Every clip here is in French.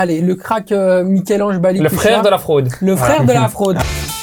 Allez, le crack euh, Michel-Ange Bali. Le frère de la fraude. Le frère de la fraude.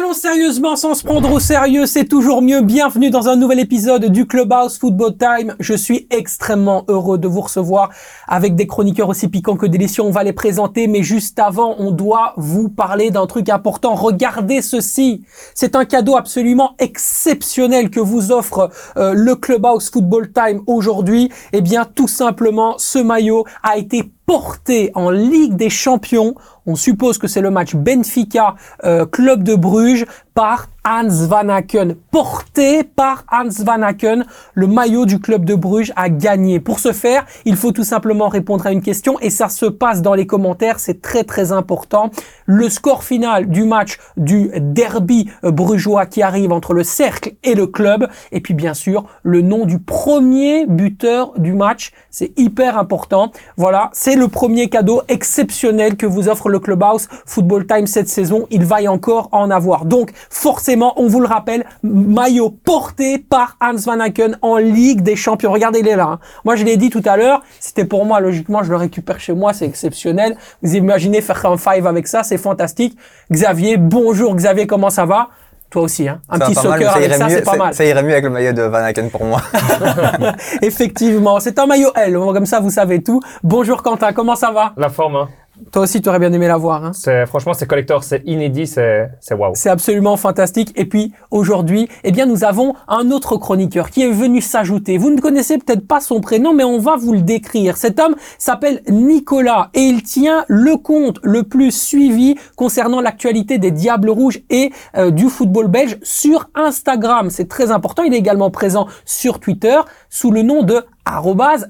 Ballon sérieusement sans se prendre au sérieux, c'est toujours mieux. Bienvenue dans un nouvel épisode du Clubhouse Football Time. Je suis extrêmement heureux de vous recevoir avec des chroniqueurs aussi piquants que délicieux. On va les présenter, mais juste avant, on doit vous parler d'un truc important. Regardez ceci. C'est un cadeau absolument exceptionnel que vous offre euh, le Clubhouse Football Time aujourd'hui. Eh bien, tout simplement, ce maillot a été porté en Ligue des Champions. On suppose que c'est le match Benfica euh, Club de Bruges par Hans Van Aken, porté par Hans Van Aken, le maillot du club de Bruges a gagné. Pour ce faire, il faut tout simplement répondre à une question et ça se passe dans les commentaires, c'est très très important. Le score final du match du derby brugeois qui arrive entre le cercle et le club et puis bien sûr le nom du premier buteur du match, c'est hyper important. Voilà, c'est le premier cadeau exceptionnel que vous offre le Clubhouse Football Time cette saison, il va y encore en avoir. Donc forcément, on vous le rappelle, maillot porté par Hans Van Aken en Ligue des Champions. Regardez, il est là. Hein. Moi, je l'ai dit tout à l'heure, c'était pour moi, logiquement, je le récupère chez moi, c'est exceptionnel. Vous imaginez faire un five avec ça, c'est fantastique. Xavier, bonjour Xavier, comment ça va? Toi aussi, hein. Un petit soccer avec ça, c'est pas mal. Ça irait mieux avec le maillot de Van Aken pour moi. Effectivement, c'est un maillot L. Comme ça, vous savez tout. Bonjour Quentin, comment ça va? La forme, hein. Toi aussi, tu aurais bien aimé la voir. Hein. C'est franchement, c'est collector, c'est inédit, c'est c'est waouh. C'est absolument fantastique. Et puis aujourd'hui, eh bien, nous avons un autre chroniqueur qui est venu s'ajouter. Vous ne connaissez peut-être pas son prénom, mais on va vous le décrire. Cet homme s'appelle Nicolas et il tient le compte le plus suivi concernant l'actualité des Diables Rouges et euh, du football belge sur Instagram. C'est très important. Il est également présent sur Twitter sous le nom de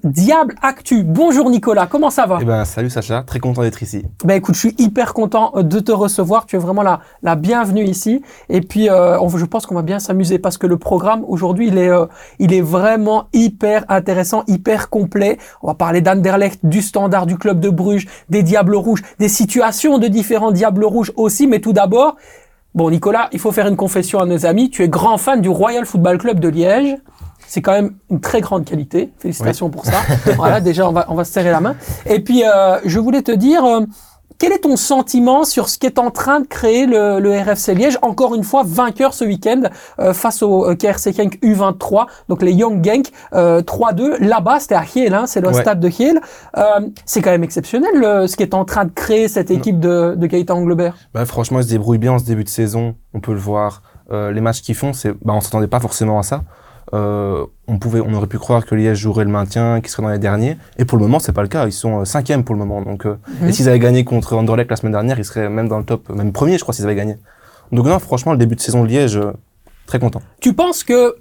Diable Actu. Bonjour Nicolas, comment ça va Eh ben salut Sacha, très content d'être ici. Ben écoute, je suis hyper content de te recevoir. Tu es vraiment la, la bienvenue ici. Et puis, euh, on, je pense qu'on va bien s'amuser parce que le programme aujourd'hui, il est, euh, il est vraiment hyper intéressant, hyper complet. On va parler d'Anderlecht, du Standard, du club de Bruges, des Diables Rouges, des situations de différents Diables Rouges aussi. Mais tout d'abord, bon Nicolas, il faut faire une confession à nos amis. Tu es grand fan du Royal Football Club de Liège. C'est quand même une très grande qualité. Félicitations pour ça. voilà, déjà, on va, on va se serrer la main. Et puis, euh, je voulais te dire, euh, quel est ton sentiment sur ce qu'est en train de créer le, le, RFC Liège Encore une fois, vainqueur ce week-end euh, face au KRC Genk U23, donc les Young Genk 3-2. Là-bas, c'était à Kiel, hein, c'est le stade de Kiel. c'est quand même exceptionnel ce qui est en train de créer cette équipe de, de Gaëtan Anglebert. Bah, franchement, ils se débrouillent bien en ce début de saison. On peut le voir. les matchs qu'ils font, c'est, bah, on s'attendait pas forcément à ça. Euh, on pouvait, on aurait pu croire que Liège jouerait le maintien, qu'ils seraient dans les derniers. Et pour le moment, c'est pas le cas. Ils sont euh, cinquièmes pour le moment. Donc, euh, mhm. et s'ils avaient gagné contre Anderlecht la semaine dernière, ils seraient même dans le top, même premier, je crois, s'ils avaient gagné. Donc non, franchement, le début de saison de Liège, très content. Tu penses que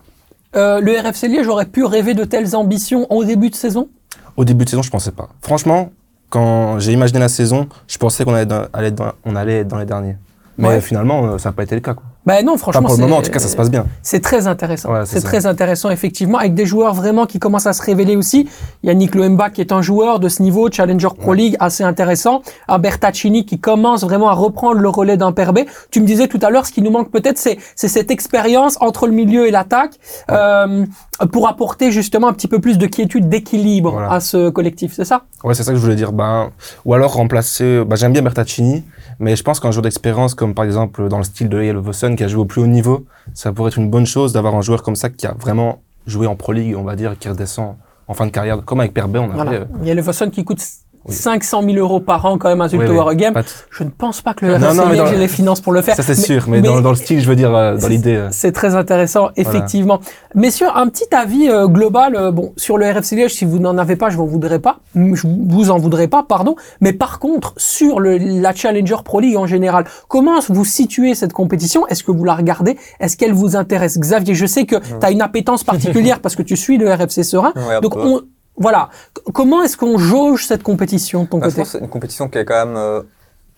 le RFC Liège aurait pu rêver de telles ambitions au début de saison? Au début de saison, je pensais pas. Franchement, quand j'ai imaginé la saison, je pensais qu'on allait, allait, on allait être dans les derniers. Mais finalement, ça n'a pas été le cas. Quoi. Ben non, franchement. pour le moment, en tout cas, ça se passe bien. C'est très intéressant. c'est très intéressant, effectivement, avec des joueurs vraiment qui commencent à se révéler aussi. Il y a Nick Loemba qui est un joueur de ce niveau, Challenger Pro League, assez intéressant. Bertacini qui commence vraiment à reprendre le relais d'un Perbé. Tu me disais tout à l'heure, ce qui nous manque peut-être, c'est cette expérience entre le milieu et l'attaque euh, pour apporter justement un petit peu plus de quiétude, d'équilibre à ce collectif, c'est ça? Ouais, c'est ça que je voulais dire. Ben, ou alors remplacer. Ben, J'aime bien Bertacini. Mais je pense qu'un joueur d'expérience, comme par exemple dans le style de Yellow Vossen, qui a joué au plus haut niveau, ça pourrait être une bonne chose d'avoir un joueur comme ça qui a vraiment joué en Pro League, on va dire, qui redescend en fin de carrière, comme avec Perbet, on a voilà. Yellow Vossen qui coûte 500 000 euros par an quand même à Zulte oui, Game. Je ne pense pas que le RSC ait les finances pour le faire. Ça c'est sûr, mais, dans, dans, le style, je veux dire, euh, dans l'idée. Euh. C'est très intéressant, effectivement. Messieurs, un petit avis euh, global, bon, sur le RFC Liège, si vous n'en avez pas, je vous voudrais pas, je vous en voudrais pas, pardon. Mais par contre, sur le, la Challenger Pro League en général, comment vous situez cette compétition? Est-ce que vous la regardez? Est-ce qu'elle vous intéresse? Xavier, je sais que tu as une appétence particulière parce que tu suis le RFC Serein. donc on, voilà. Comment est-ce qu'on jauge cette compétition de ton bah, côté C'est une compétition qui est quand même euh,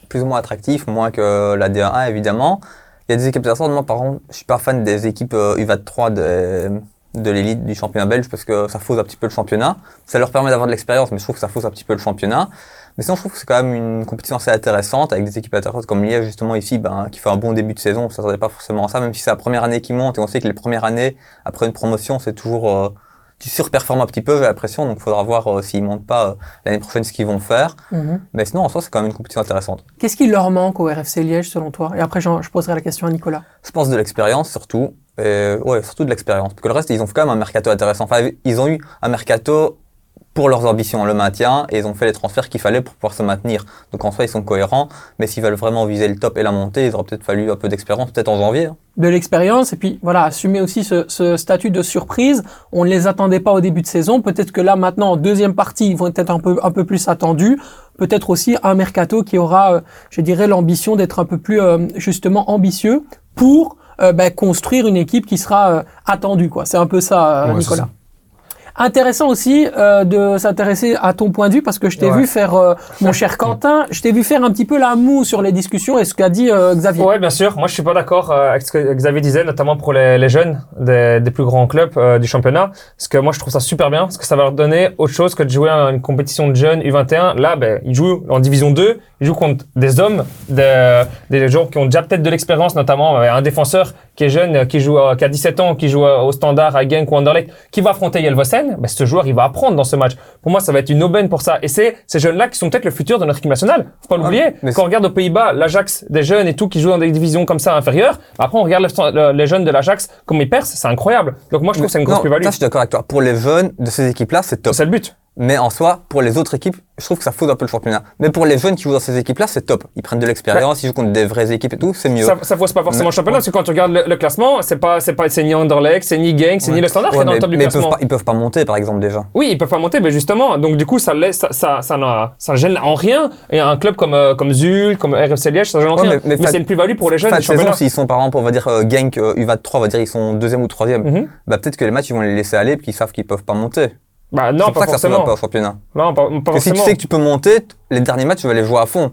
plus ou moins attractive, moins que la D1A évidemment. Il y a des équipes intéressantes. Moi, par contre, je suis pas fan des équipes U23 euh, de, de l'élite du championnat belge parce que ça fausse un petit peu le championnat. Ça leur permet d'avoir de l'expérience, mais je trouve que ça fausse un petit peu le championnat. Mais sinon, je trouve que c'est quand même une compétition assez intéressante avec des équipes intéressantes comme Liège, justement, ici, ben, qui fait un bon début de saison. On ne s'attendait pas forcément à ça, même si c'est la première année qui monte. Et on sait que les premières années, après une promotion, c'est toujours, euh, tu surperformes un petit peu, j'ai l'impression. Donc, il faudra voir euh, s'ils montent pas euh, l'année prochaine ce qu'ils vont faire. Mhm. Mais sinon, en soi, c'est quand même une compétition intéressante. Qu'est-ce qui leur manque au RFC Liège selon toi? Et après, je poserai la question à Nicolas. Je pense de l'expérience surtout. Et, ouais, surtout de l'expérience. Parce que le reste, ils ont fait quand même un mercato intéressant. Enfin, ils ont eu un mercato pour leurs ambitions, le maintien, et ils ont fait les transferts qu'il fallait pour pouvoir se maintenir. Donc en soi, ils sont cohérents. Mais s'ils veulent vraiment viser le top et la montée, il aurait peut-être fallu un peu d'expérience, peut-être en janvier. hein. de l'expérience et puis voilà assumer aussi ce, ce statut de surprise. On ne les attendait pas au début de saison. Peut-être que là maintenant en deuxième partie ils vont être un peu un peu plus attendus. Peut-être aussi un mercato qui aura, euh, je dirais, l'ambition d'être un peu plus euh, justement ambitieux pour euh, ben, construire une équipe qui sera euh, attendue. quoi. C'est un peu ça, euh, Ouais, Nicolas. Intéressant aussi euh, de s'intéresser à ton point de vue parce que je t'ai Ouais. vu faire, euh, mon cher Quentin, je t'ai vu faire un petit peu la moue sur les discussions et ce qu'a dit euh, Xavier. Ouais, bien sûr. Moi, je suis pas d'accord euh, avec ce que Xavier disait, notamment pour les, les jeunes des, des plus grands clubs euh, du championnat. Parce que moi, je trouve ça super bien, parce que ça va leur donner autre chose que de jouer à une compétition de jeunes U21. Là, ben, ils jouent en division 2, ils jouent contre des hommes, des, des gens qui ont déjà peut-être de l'expérience, notamment euh, un défenseur qui est jeune, qui joue, euh, qui a 17 ans, qui joue euh, au Standard, à Genk ou Anderlecht, qui va affronter Yelvosen. Ben, ce joueur, il va apprendre dans ce match. Pour moi, ça va être une aubaine pour ça. Et c'est ces jeunes-là qui sont peut-être le futur de notre équipe nationale. Faut pas l'oublier. mais Quand on regarde aux Pays-Bas, l'Ajax des jeunes et tout qui jouent dans des divisions comme ça inférieures, après on regarde le- le- les jeunes de l'Ajax comme ils percent, c'est incroyable. Donc moi je trouve que c'est une grosse plus-value. je suis d'accord avec toi. Pour les jeunes de ces équipes-là, c'est top. C'est le but. Mais en soi, pour les autres équipes, je trouve que ça fausse un peu le championnat. Mais pour les jeunes qui jouent dans ces équipes-là, c'est top. Ils prennent de l'expérience, ils jouent contre des vraies équipes et tout, c'est mieux. Ça, ça fausse pas forcément Mais- le championnat parce que quand tu regardes le, le classement, c'est pas c'est pas c'est ni Anderlecht, c'est ni Genk, c'est ni le Standard qui Ouais, est dans le top du mais ils, peuvent classement. pas, ils peuvent pas monter, par exemple, déjà. Oui, ils peuvent pas monter, mais justement, donc du coup ça laisse ça ça ça, ça gêne en rien. Et un club comme euh, comme Zul, comme RFC Liège, ça gêne en Ouais, rien. mais- mais Mais, c'est une plus-value pour les jeunes Fin saison, s'ils sont par exemple, on va dire euh, Genk, euh, U23, on va dire ils sont deuxième ou troisième, Mhm. bah peut-être que les matchs ils vont les laisser aller puis qu'ils savent qu'ils peuvent pas monter. Bah non, c'est pour ça que ça se forcément. pas au championnat. Non, pas, pas Parce que si tu sais que tu peux monter, les derniers matchs tu vas les jouer à fond.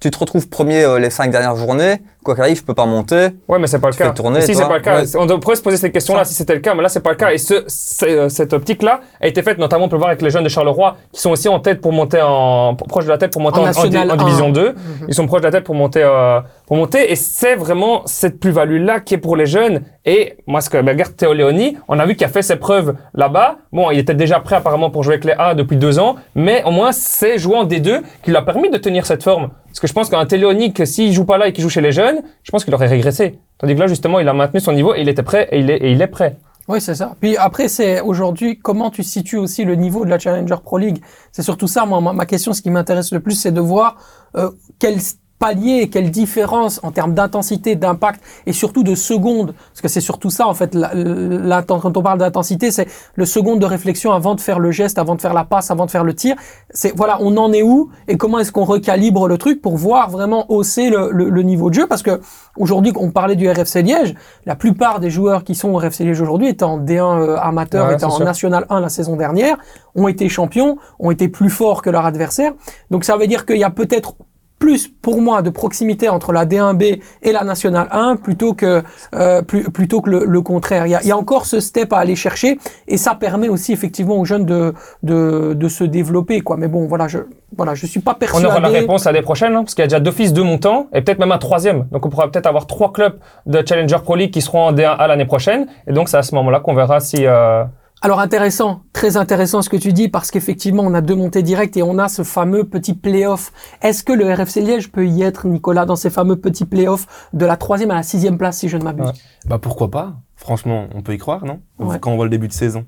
Tu te retrouves premier euh, les cinq dernières journées, quoi qu'il arrive, je peux pas monter. Ouais, mais c'est pas le Tu fais cas. tourner, si toi. c'est pas le cas, Ouais. on devrait se poser cette question-là si c'était le cas, mais là c'est pas le cas. Et ce, euh, cette optique-là a été faite notamment, on peut le voir avec les jeunes de Charleroi, qui sont aussi en tête pour monter en proche de la tête pour monter En en, en, National en division 1. 2. Ils sont proches de la tête pour monter, euh, pour monter. Et c'est vraiment cette plus-value-là qui est pour les jeunes. Et moi, ce que ben, regarde Théo Léoni, on a vu qu'il a fait ses preuves là-bas. Bon, il était déjà prêt apparemment pour jouer avec les A depuis deux ans, mais au moins c'est jouer en D2 qui lui a permis de tenir cette forme. Parce que je pense qu'un Théo que s'il joue pas là et qu'il joue chez les jeunes, je pense qu'il aurait régressé. Tandis que là, justement, il a maintenu son niveau et il était prêt et il est, et il est prêt. Oui, c'est ça. Puis après, c'est aujourd'hui comment tu situes aussi le niveau de la Challenger Pro League? C'est surtout ça, moi, ma question, ce qui m'intéresse le plus, c'est de voir euh, quel palier quelle différence en termes d'intensité, d'impact et surtout de secondes. Parce que c'est surtout ça, en fait, la, la- quand on parle d'intensité, c'est le seconde de réflexion avant de faire le geste, avant de faire la passe, avant de faire le tir. C'est voilà, on en est où et comment est-ce qu'on recalibre le truc pour voir vraiment hausser le, le- le niveau de jeu? Parce que aujourd'hui, on parlait du RFC Liège, la plupart des joueurs qui sont au RFC Liège aujourd'hui étaient en D1 euh, amateur, Ouais, étaient en sûr. National 1 la saison dernière, ont été champions, ont été plus forts que leur adversaire. Donc ça veut dire qu'il y a peut-être plus pour moi de proximité entre la D1B et la Nationale 1 plutôt que euh, plus, plutôt que le, le contraire. Il y, a, il y a encore ce step à aller chercher et ça permet aussi effectivement aux jeunes de de, de se développer quoi. Mais bon voilà je voilà je suis pas On persuadé. aura la réponse l'année prochaine, hein, parce qu'il y a déjà d'office deux montants et peut-être même un troisième. Donc on pourra peut-être avoir trois clubs de Challenger Pro League qui seront en D1A l'année prochaine. Et donc c'est à ce moment-là qu'on verra si. euh, Alors intéressant, très intéressant ce que tu dis parce qu'effectivement on a deux montées directes et on a ce fameux petit play-off. Est-ce que le RFC Liège peut y être, Nicolas, dans ces fameux petits play-offs de la troisième à la sixième place si je ne m'abuse? Ouais. Bah pourquoi pas? Franchement, on peut y croire, non? Ouais. Quand on voit le début de saison.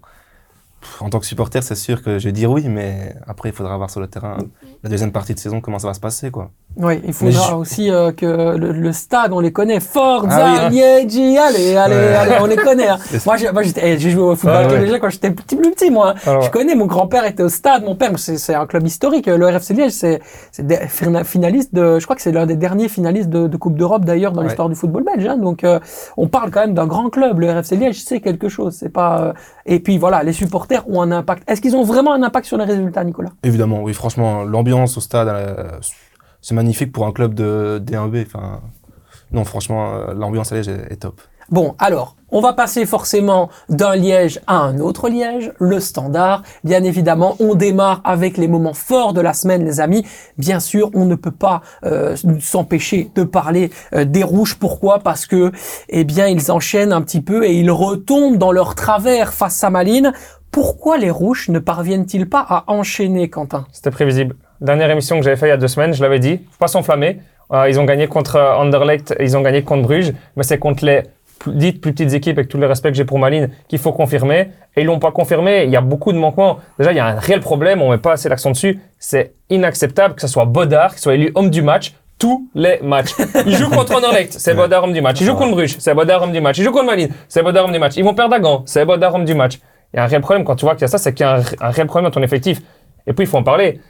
En tant que supporter, c'est sûr que je vais dire oui, mais après, il faudra voir sur le terrain la deuxième partie de saison comment ça va se passer, quoi. Oui, il faudra je- aussi euh, que le, le stade, on les connaît. Forza, Ah oui, Liegi, allez, allez, Ouais. allez, on les connaît. hein. moi, j'ai, moi, j'étais, eh, j'ai joué au football Ah ouais. déjà quand j'étais petit, plus petit, moi. hein. Je connais, mon grand-père était au stade, mon père, c'est, un club historique. Le RFC Liège, c'est, finaliste de, je crois que c'est l'un des derniers finalistes de, de Coupe d'Europe d'ailleurs dans l'histoire du football belge. hein. Donc, euh, on parle quand même d'un grand club. Le RFC Liège, c'est quelque chose. C'est pas. euh, Et puis voilà, les supporters ont un impact. Est-ce qu'ils ont vraiment un impact sur les résultats, Nicolas? Évidemment, oui, franchement, l'ambiance au stade, euh, c'est magnifique pour un club de D1B. Enfin, non, franchement, euh, l'ambiance à Liège est, est top. Bon, alors, on va passer forcément d'un Liège à un autre Liège, le standard. Bien évidemment, on démarre avec les moments forts de la semaine, les amis. Bien sûr, on ne peut pas euh, s'empêcher de parler euh, des rouges. Pourquoi? Parce que, eh bien, ils enchaînent un petit peu et ils retombent dans leur travers face à Malines. Pourquoi les rouges ne parviennent-ils pas à enchaîner, Quentin? C'était prévisible. Dernière émission que j'avais fait il y a deux semaines, je l'avais dit, faut pas s'enflammer. Euh, ils ont gagné contre euh, Anderlecht, ils ont gagné contre Bruges, mais c'est contre les plus- dites plus petites équipes, avec tout le respect que j'ai pour Malines, qu'il faut confirmer. Et ils l'ont pas confirmé. Il y a beaucoup de manquements. Déjà, il y a un réel problème. On met pas assez l'accent dessus. C'est inacceptable que ce soit Bodard qui soit élu homme du match tous les matchs. Il joue contre Anderlecht, c'est Bodard homme du match. Il joue contre Bruges, c'est Bodard homme du match. Il joue contre Malines, c'est Bodard homme du match. Ils vont perdre à Gand, c'est Bodard homme du match. Il y a un réel problème quand tu vois qu'il y a ça, c'est qu'il y a un, un réel problème dans ton effectif. Et puis, il faut en parler.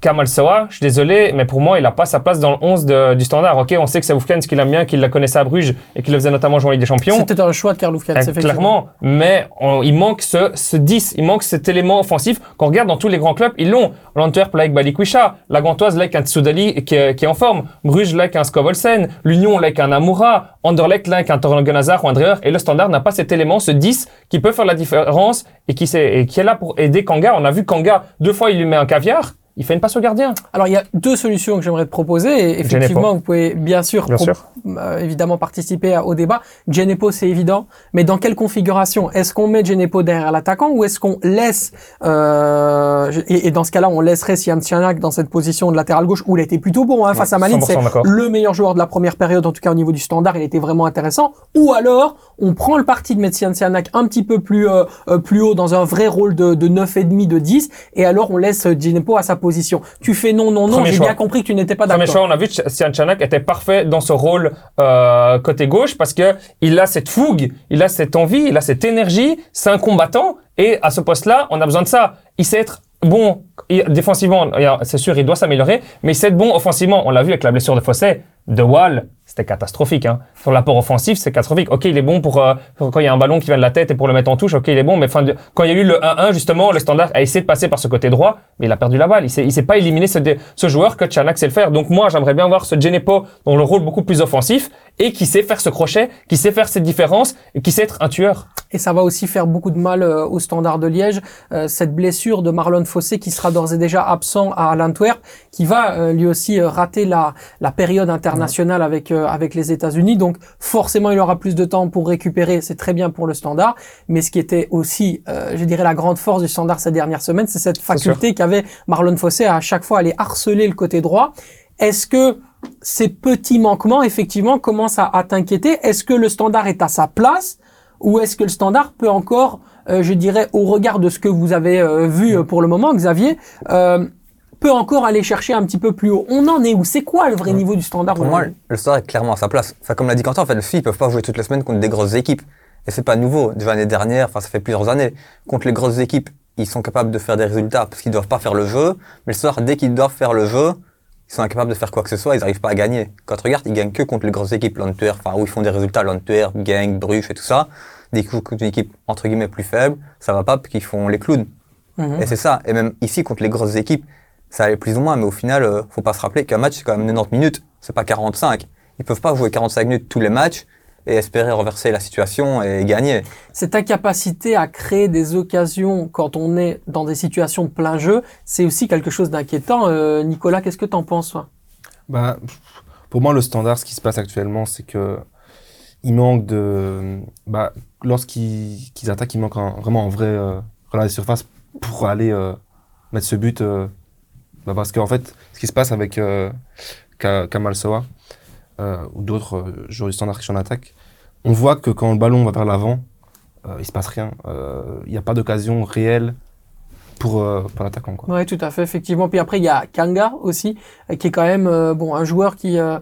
Kamal Soa, je suis désolé, mais pour moi, il n'a pas sa place dans le 11 de- du standard. Ok, on sait que c'est Wolfkens qui l'aime bien, qu'il la connaissait à Bruges et qu'il le faisait notamment jouer en Ligue des Champions. C'était un choix de Karl Euh, effectivement. clairement, mais on- il manque ce, ce 10, il manque cet élément offensif qu'on regarde dans tous les grands clubs, ils l'ont. L'Antwerp là avec Balikwisha, la Gantoise là avec un Tsoudali qui, est- qui est en forme, Bruges là avec un Skovolsen, l'Union là avec un Amoura, Anderlecht là avec un Torgan Hazard ou un Dreher, et le Standard n'a pas cet élément, ce 10 qui peut faire la différence et qui, sait- et qui est là pour aider Kanga. On a vu Kanga, deux fois il lui met un caviar, il fait une passe au gardien. Alors, il y a deux solutions que j'aimerais te proposer. Et effectivement, vous pouvez bien sûr, Bien pro- sûr. euh, évidemment participer à- au débat. Genepo, c'est évident. Mais dans quelle configuration? Est-ce qu'on met Genepo derrière l'attaquant ou est-ce qu'on laisse euh, et, et dans ce cas-là, on laisserait Sian Tchanak dans cette position de latéral gauche où il était plutôt bon hein, face à. 100% C'est le meilleur joueur de la première période, en tout cas au niveau du standard, il était vraiment intéressant. Ou alors, on prend le parti de mettre Sian Tchanak un petit peu plus euh, euh, plus haut dans un vrai rôle de, de 9,5, de 10, et alors on laisse Genepo à sa position. Tu fais non, non, non, Premier j'ai bien compris que tu n'étais pas Premier d'accord. choix, on a vu que Sian Chanak était parfait dans ce rôle euh, côté gauche parce que il a cette fougue, il a cette envie, il a cette énergie. C'est un combattant et à ce poste-là, on a besoin de ça. Il sait être bon défensivement, c'est sûr, il doit s'améliorer, mais être bon offensivement. On l'a vu avec la blessure de Fossé, de Wall, c'était catastrophique. Hein. Sur l'apport offensif, c'est catastrophique. Ok, il est bon pour, euh, pour quand il y a un ballon qui vient de la tête et pour le mettre en touche. Ok, il est bon, mais quand il y a eu le 1-1 justement, le standard a essayé de passer par ce côté droit, mais il a perdu la balle. Il s'est, il s'est pas éliminé ce, joueur que Chanak sait le faire. Donc moi, j'aimerais bien voir ce Genepo dans le rôle beaucoup plus offensif et qui sait faire ce crochet, qui sait faire cette différence et qui sait être un tueur. Et ça va aussi faire beaucoup de mal euh, au Standard de Liège, euh, cette blessure de Marlon Fossé qui sera d'ores et déjà absent à l'Antwerp, qui va euh, lui aussi euh, rater la, la période internationale avec euh, avec les États-Unis. Donc forcément, il aura plus de temps pour récupérer. C'est très bien pour le Standard. Mais ce qui était aussi, euh, je dirais, la grande force du Standard ces dernières semaines, c'est cette faculté qu'avait Marlon Fossé à, à chaque fois aller harceler le côté droit. Est-ce que ces petits manquements, effectivement, commencent à, à t'inquiéter? Est-ce que le Standard est à sa place? Ou est-ce que le standard peut encore, je dirais, au regard de ce que vous avez euh, vu euh, pour le moment, Xavier, euh, peut encore aller chercher un petit peu plus haut On en est où? C'est quoi le vrai niveau du standard Pour moi, le Standard est clairement à sa place. Enfin, comme l'a dit Quentin, en fait, le FI, ils peuvent pas jouer toutes les semaines contre des grosses équipes. Et c'est pas nouveau. Déjà l'année dernière, enfin, ça fait plusieurs années. Contre les grosses équipes, ils sont capables de faire des résultats parce qu'ils doivent pas faire le jeu. Mais le Standard, dès qu'ils doivent faire le jeu, ils sont incapables de faire quoi que ce soit, ils n'arrivent pas à gagner. Quand tu regardes, ils gagnent que contre les grosses équipes, l'Antwerp, enfin, où ils font des résultats, l'Antwerp, Genk, Bruges et tout ça. Dès qu'ils jouent contre une équipe, entre guillemets, plus faible, ça va pas parce qu'ils font les clowns. Mhm. Et c'est ça. Et même ici, contre les grosses équipes, ça allait plus ou moins, mais au final, euh, faut pas se rappeler qu'un match, c'est quand même 90 minutes, c'est pas 45. Ils peuvent pas jouer 45 minutes tous les matchs et espérer renverser la situation et gagner. Cette incapacité à créer des occasions quand on est dans des situations de plein jeu, c'est aussi quelque chose d'inquiétant. Euh, Nicolas, qu'est-ce que t'en penses toi? Bah, pour moi, le standard, ce qui se passe actuellement, c'est que il manque de. Bah, lorsqu'ils qu'ils attaquent, il manque vraiment un vrai euh, relais de surface pour aller euh, mettre ce but. euh, bah, parce qu'en fait, ce qui se passe avec euh, Ka- Kamal Soa ou d'autres joueurs du standard qui sont en attaque, on voit que quand le ballon va vers l'avant, il se passe rien. Il n'y a pas d'occasion réelle pour, euh, pour l'attaquant. quoi. Oui, tout à fait, effectivement. Puis après, il y a Kanga aussi, euh, qui est quand même euh, bon un joueur qui euh,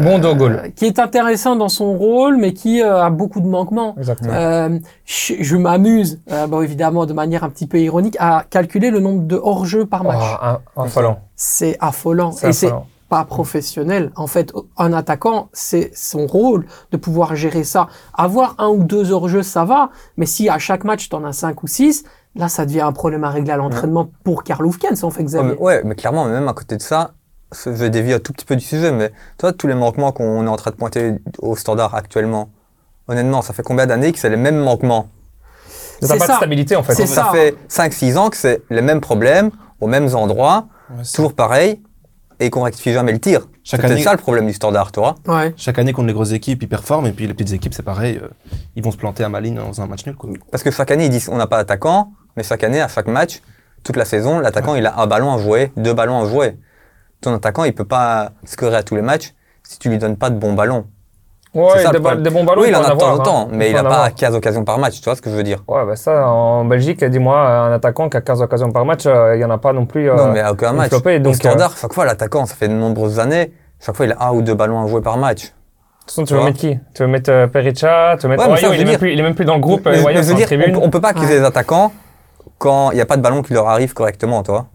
Bon goal. euh, qui est intéressant dans son rôle, mais qui euh, a beaucoup de manquements. Exactement. Euh, je je m'amuse, euh, bon évidemment de manière un petit peu ironique, à calculer le nombre de hors-jeux par match. un, un affolant. C'est affolant. Et c'est pas professionnel. En fait, un attaquant, c'est son rôle de pouvoir gérer ça. Avoir un ou deux hors-jeux, ça va. Mais si à chaque match, tu en as cinq ou six, là, ça devient un problème à régler à l'entraînement pour Karl Hufkens, en fait, Xavier. mais, ouais, mais clairement, même à côté de ça, je vais dévier un tout petit peu du sujet, mais toi, tous les manquements qu'on est en train de pointer au standard actuellement, honnêtement, ça fait combien d'années que c'est les mêmes manquements? T'as C'est pas ça. de stabilité en fait. C'est Ça ça. fait 5-6 ans que c'est les mêmes problèmes, aux mêmes endroits, Ouais, toujours pareil, et qu'on rectifie jamais le tir. C'est année- ça le problème du standard. Ouais. Chaque année contre les grosses équipes, ils performent, et puis les petites équipes, c'est pareil, euh, ils vont se planter à Malines dans un match nul. Quoi. Parce que chaque année, ils disent on n'a pas d'attaquant, mais chaque année, à chaque match, toute la saison, l'attaquant, il a un ballon à jouer, deux ballons à jouer. Ton attaquant, il peut pas scorer à tous les matchs si tu lui donnes pas de bons ballons. Ouais, ça, des, ba- des bons ballons, oui, il en a de temps en temps, hein. mais il n'a pas avoir. 15 occasions par match, tu vois ce que je veux dire? Ouais, bah ça, en Belgique, dis-moi, un attaquant qui a 15 occasions par match, euh, il y en a pas non plus. euh, Non, mais à aucun match. flopée, Donc, donc, standard, chaque fois, l'attaquant, ça fait de nombreuses années, chaque fois, il a un ou deux ballons à jouer par match. De toute façon, tu Tu veux mettre qui? Tu veux mettre euh, Perica Tu veux mettre Ouais, ça, il, est même plus, il est même plus dans le groupe. mais, euh, mais je veux dire, on, on peut pas accuser les attaquants quand il n'y a pas de ballon qui leur arrive correctement, tu vois.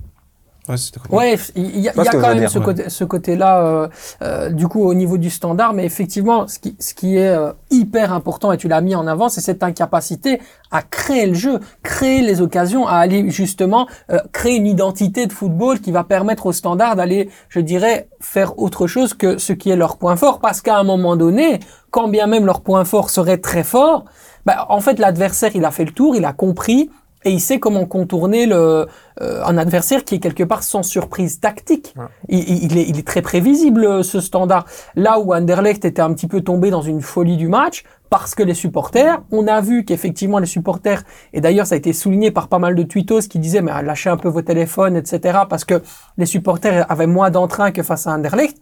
Ouais, il y a, y a quand même dire, ce, ouais. côté, ce côté-là, euh, euh, du coup, au niveau du standard, mais effectivement, ce qui, ce qui est euh, hyper important, et tu l'as mis en avant, c'est cette incapacité à créer le jeu, créer les occasions, à aller justement euh, créer une identité de football qui va permettre au standard d'aller, je dirais, faire autre chose que ce qui est leur point fort, parce qu'à un moment donné, quand bien même leur point fort serait très fort, bah, en fait, l'adversaire, il a fait le tour, il a compris, et il sait comment contourner le, euh, un adversaire qui est quelque part sans surprise tactique. Il, il- il est, il est très prévisible, euh, ce standard. Là où Anderlecht était un petit peu tombé dans une folie du match, parce que les supporters, on a vu qu'effectivement les supporters, et d'ailleurs ça a été souligné par pas mal de tweetos qui disaient, mais lâchez un peu vos téléphones, etc., parce que les supporters avaient moins d'entrain que face à Anderlecht.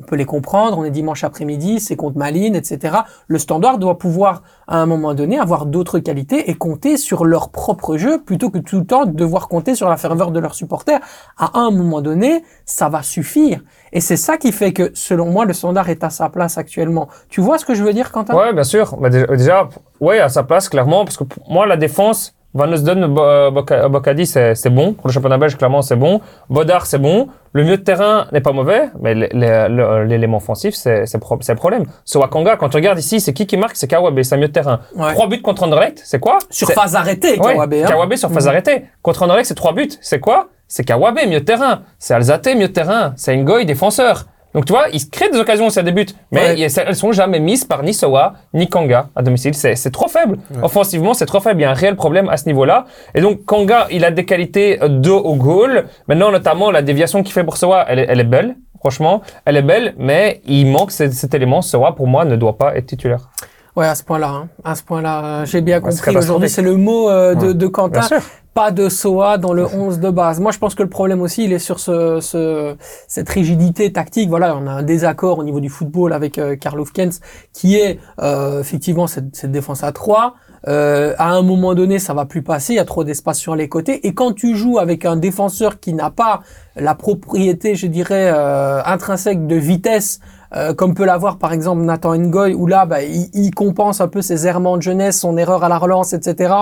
On peut les comprendre, on est dimanche après-midi, c'est contre Malines, etc. Le standard doit pouvoir, à un moment donné, avoir d'autres qualités et compter sur leur propre jeu plutôt que tout le temps devoir compter sur la ferveur de leurs supporters. À un moment donné, ça va suffire. Et c'est ça qui fait que, selon moi, le standard est à sa place actuellement. Tu vois ce que je veux dire, Quentin? Ouais, bien sûr. Bah, déjà, ouais, à sa place, clairement, parce que moi, la défense, Van Osden, Bo- Boca- Bocadi, c'est bon. Pour le championnat belge, clairement, c'est bon. Bodard, c'est bon. Le milieu de terrain n'est pas mauvais, mais l'élément offensif, c'est pro- le problème. Ce Wakanga, quand tu regardes ici, c'est qui qui marque? C'est Kawabe, c'est un milieu de terrain. Ouais. Trois buts contre Anderlecht, c'est quoi? Sur phase arrêtée, Ouais, Kawabe. hein. Kawabe sur phase Mhm. arrêtée. Contre Anderlecht, c'est trois buts. C'est quoi? C'est Kawabe, milieu de terrain. C'est Alzate, milieu de terrain. C'est Ngoy, défenseur. Donc tu vois, ils se créent des occasions à des buts, mais Ouais. elles sont jamais mises par ni Sowa ni Kanga à domicile. C'est trop faible. Offensivement, c'est trop faible. Il y a un réel problème à ce niveau-là. Et donc Kanga, il a des qualités euh, de au goal. Maintenant, notamment la déviation qu'il fait pour Sowa, elle, est- elle est belle. Franchement, elle est belle, mais il manque cet, cet élément. Sowa, pour moi, ne doit pas être titulaire. Ouais, à ce point-là, hein. à ce point-là, euh, j'ai bien Ouais, compris. Aujourd'hui, c'est le mot euh, de, de Quentin. Pas de SOA dans le 11 de base. Moi, je pense que le problème aussi, il est sur ce, ce- cette rigidité tactique. Voilà, on a un désaccord au niveau du football avec euh, Karl qui est euh, effectivement cette, cette défense à 3. Euh, à un moment donné, ça va plus passer. Il y a trop d'espace sur les côtés. Et quand tu joues avec un défenseur qui n'a pas la propriété, je dirais, euh, intrinsèque de vitesse, euh, comme peut l'avoir par exemple Nathan Ngoy, où là, bah, il, il compense un peu ses errements de jeunesse, son erreur à la relance, etc.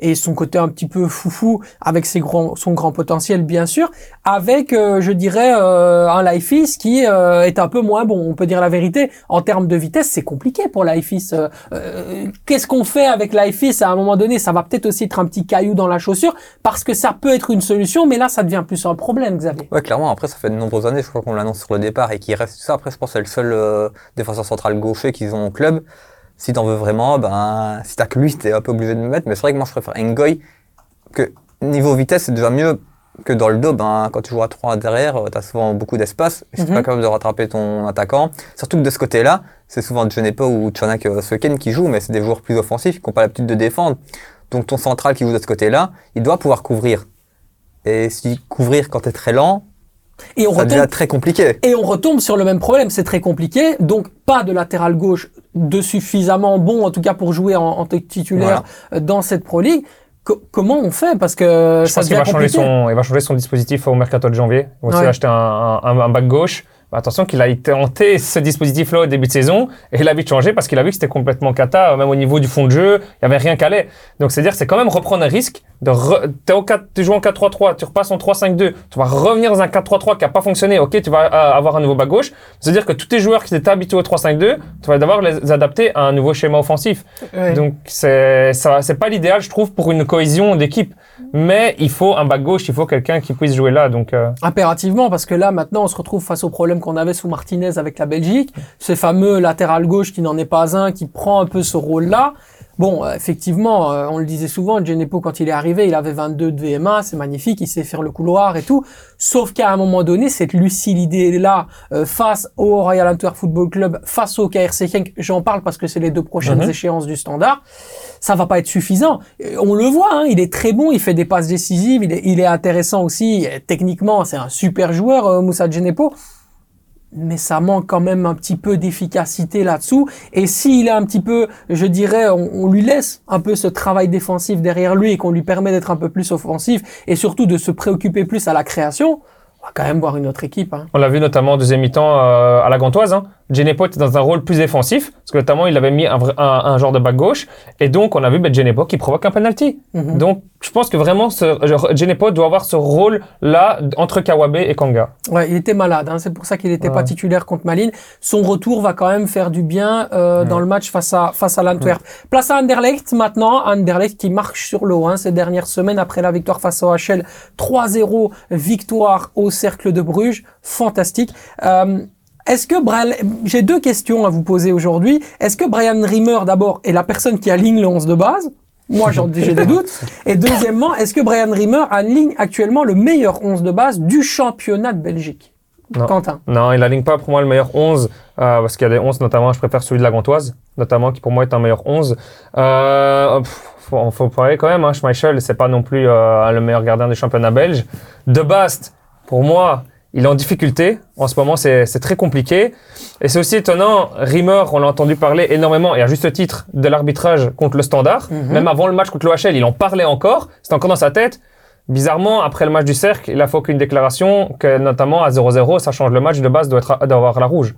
Et son côté un petit peu foufou, avec ses grands, son grand potentiel bien sûr, avec, euh, je dirais, euh, un Lifeis qui euh, est un peu moins bon. On peut dire la vérité. En termes de vitesse, c'est compliqué pour Lifeis. Euh, euh, Qu'est-ce qu'on fait avec Lifeis à un moment donné? Ça va peut-être aussi être un petit caillou dans la chaussure, parce que ça peut être une solution, mais là, ça devient plus un problème, Xavier. Ouais, clairement. Après, ça fait de nombreuses années, je crois qu'on l'annonce sur le départ et qu'il reste ça. Après, je pense c'est le seul euh, défenseur central gaucher qu'ils ont au club. Si t'en veux vraiment, ben, si t'as que lui, t'es un peu obligé de me mettre. Mais c'est vrai que moi, je préfère Ngoy, que niveau vitesse, c'est déjà mieux que dans le dos. Ben, quand tu joues à 3 derrière, euh, t'as souvent beaucoup d'espace. Et c'est Mhm. pas capable de rattraper ton attaquant. Surtout que de ce côté-là, c'est souvent Djenepo ou Chanak Sweken qui jouent, mais c'est des joueurs plus offensifs qui n'ont pas l'habitude de défendre. Donc ton central qui joue de ce côté-là, il doit pouvoir couvrir. Et si couvrir quand t'es très lent, Et on ça retombe très compliqué. Et on retombe sur le même problème, c'est très compliqué, donc pas de latéral gauche de suffisamment bon, en tout cas pour jouer en, en titulaire dans cette Pro League. Co- comment on fait? Parce que Je ça pense qu'il va changer son, il va changer son dispositif au mercato de janvier. Il va Ouais. acheter un, un, un back gauche. Bah, attention qu'il a tenté ce dispositif-là au début de saison et il a vite changé parce qu'il a vu que c'était complètement cata, même au niveau du fond de jeu, il y avait rien qu'à aller. Donc c'est dire c'est quand même reprendre un risque de re- t'es au 4, tu joues en 4-3-3, tu repasses en 3-5-2, tu vas revenir dans un 4-3-3 qui a pas fonctionné, ok, tu vas euh, avoir un nouveau bas gauche. C'est-à-dire que tous tes joueurs qui étaient habitués au 3-5-2, tu vas devoir les adapter à un nouveau schéma offensif. Donc c'est ça, c'est pas l'idéal, je trouve, pour une cohésion d'équipe. Mais il faut un bas gauche, il faut quelqu'un qui puisse jouer là. Donc euh, Impérativement, parce que là, maintenant, on se retrouve face au problème qu'on avait sous Martinez avec la Belgique, ce fameux latéral gauche qui n'en est pas un, qui prend un peu ce rôle-là. Bon, euh, effectivement, euh, on le disait souvent, Genepo, quand il est arrivé, il avait 22 de VMA, c'est magnifique, il sait faire le couloir et tout. Sauf qu'à un moment donné, cette lucidité-là, euh, face au Royal Antwerp Football Club, face au KRC Genk, j'en parle parce que c'est les deux prochaines Mhm. échéances du standard, ça va pas être suffisant. On le voit, hein, il est très bon, il fait des passes décisives, il est, il est intéressant aussi. Techniquement, c'est un super joueur, euh, Moussa Genepo. Mais ça manque quand même un petit peu d'efficacité là-dessous. Et s'il est un petit peu, je dirais, on, lui laisse un peu ce travail défensif derrière lui et qu'on lui permet d'être un peu plus offensif et surtout de se préoccuper plus à la création, on va quand même voir une autre équipe. Hein. on l'a vu notamment en deuxième mi-temps euh, à la Gantoise. Hein. Genepo était dans un rôle plus défensif, parce que notamment il avait mis un, un, un genre de back gauche, et donc on a vu ben, Genepo qui provoque un penalty. Mhm. Donc je pense que vraiment ce, genre, Genepo doit avoir ce rôle-là entre Kawabe et Kanga. Ouais, il était malade, hein, c'est pour ça qu'il n'était pas Ouais. titulaire contre Malines. Son retour va quand même faire du bien euh, dans le match face à face à l'Antwerp. Place à Anderlecht maintenant, Anderlecht qui marche sur l'eau hein, ces dernières semaines après la victoire face au HL 3-0, victoire au Cercle de Bruges, fantastique. Euh, est-ce que Brian, j'ai deux questions à vous poser aujourd'hui. Est-ce que Brian Rimmer d'abord est la personne qui aligne le 11 de base? Moi, j'en- j'ai des doutes. Et deuxièmement, est-ce que Brian Rimmer aligne actuellement le meilleur 11 de base du championnat de Belgique? Non. Quentin. Non, il aligne pas pour moi le meilleur 11, euh, parce qu'il y a des 11 notamment, je préfère celui de la Gantoise, notamment qui pour moi est un meilleur 11. Euh, pff, faut, faut parler quand même, hein, Schmeichel, c'est pas non plus euh, le meilleur gardien du championnat belge. De Bast, pour moi, il est en difficulté. En ce moment, c'est très compliqué. Et c'est aussi étonnant, Rimmer, on l'a entendu parler énormément, et à juste titre, de l'arbitrage contre le Standard. Mhm. Même avant le match contre l'OHL, il en parlait encore. C'était encore dans sa tête. Bizarrement, après le match du Cercle, il a fait aucune déclaration que, notamment à 0-0, ça change le match. De base, doit être, doit avoir la rouge.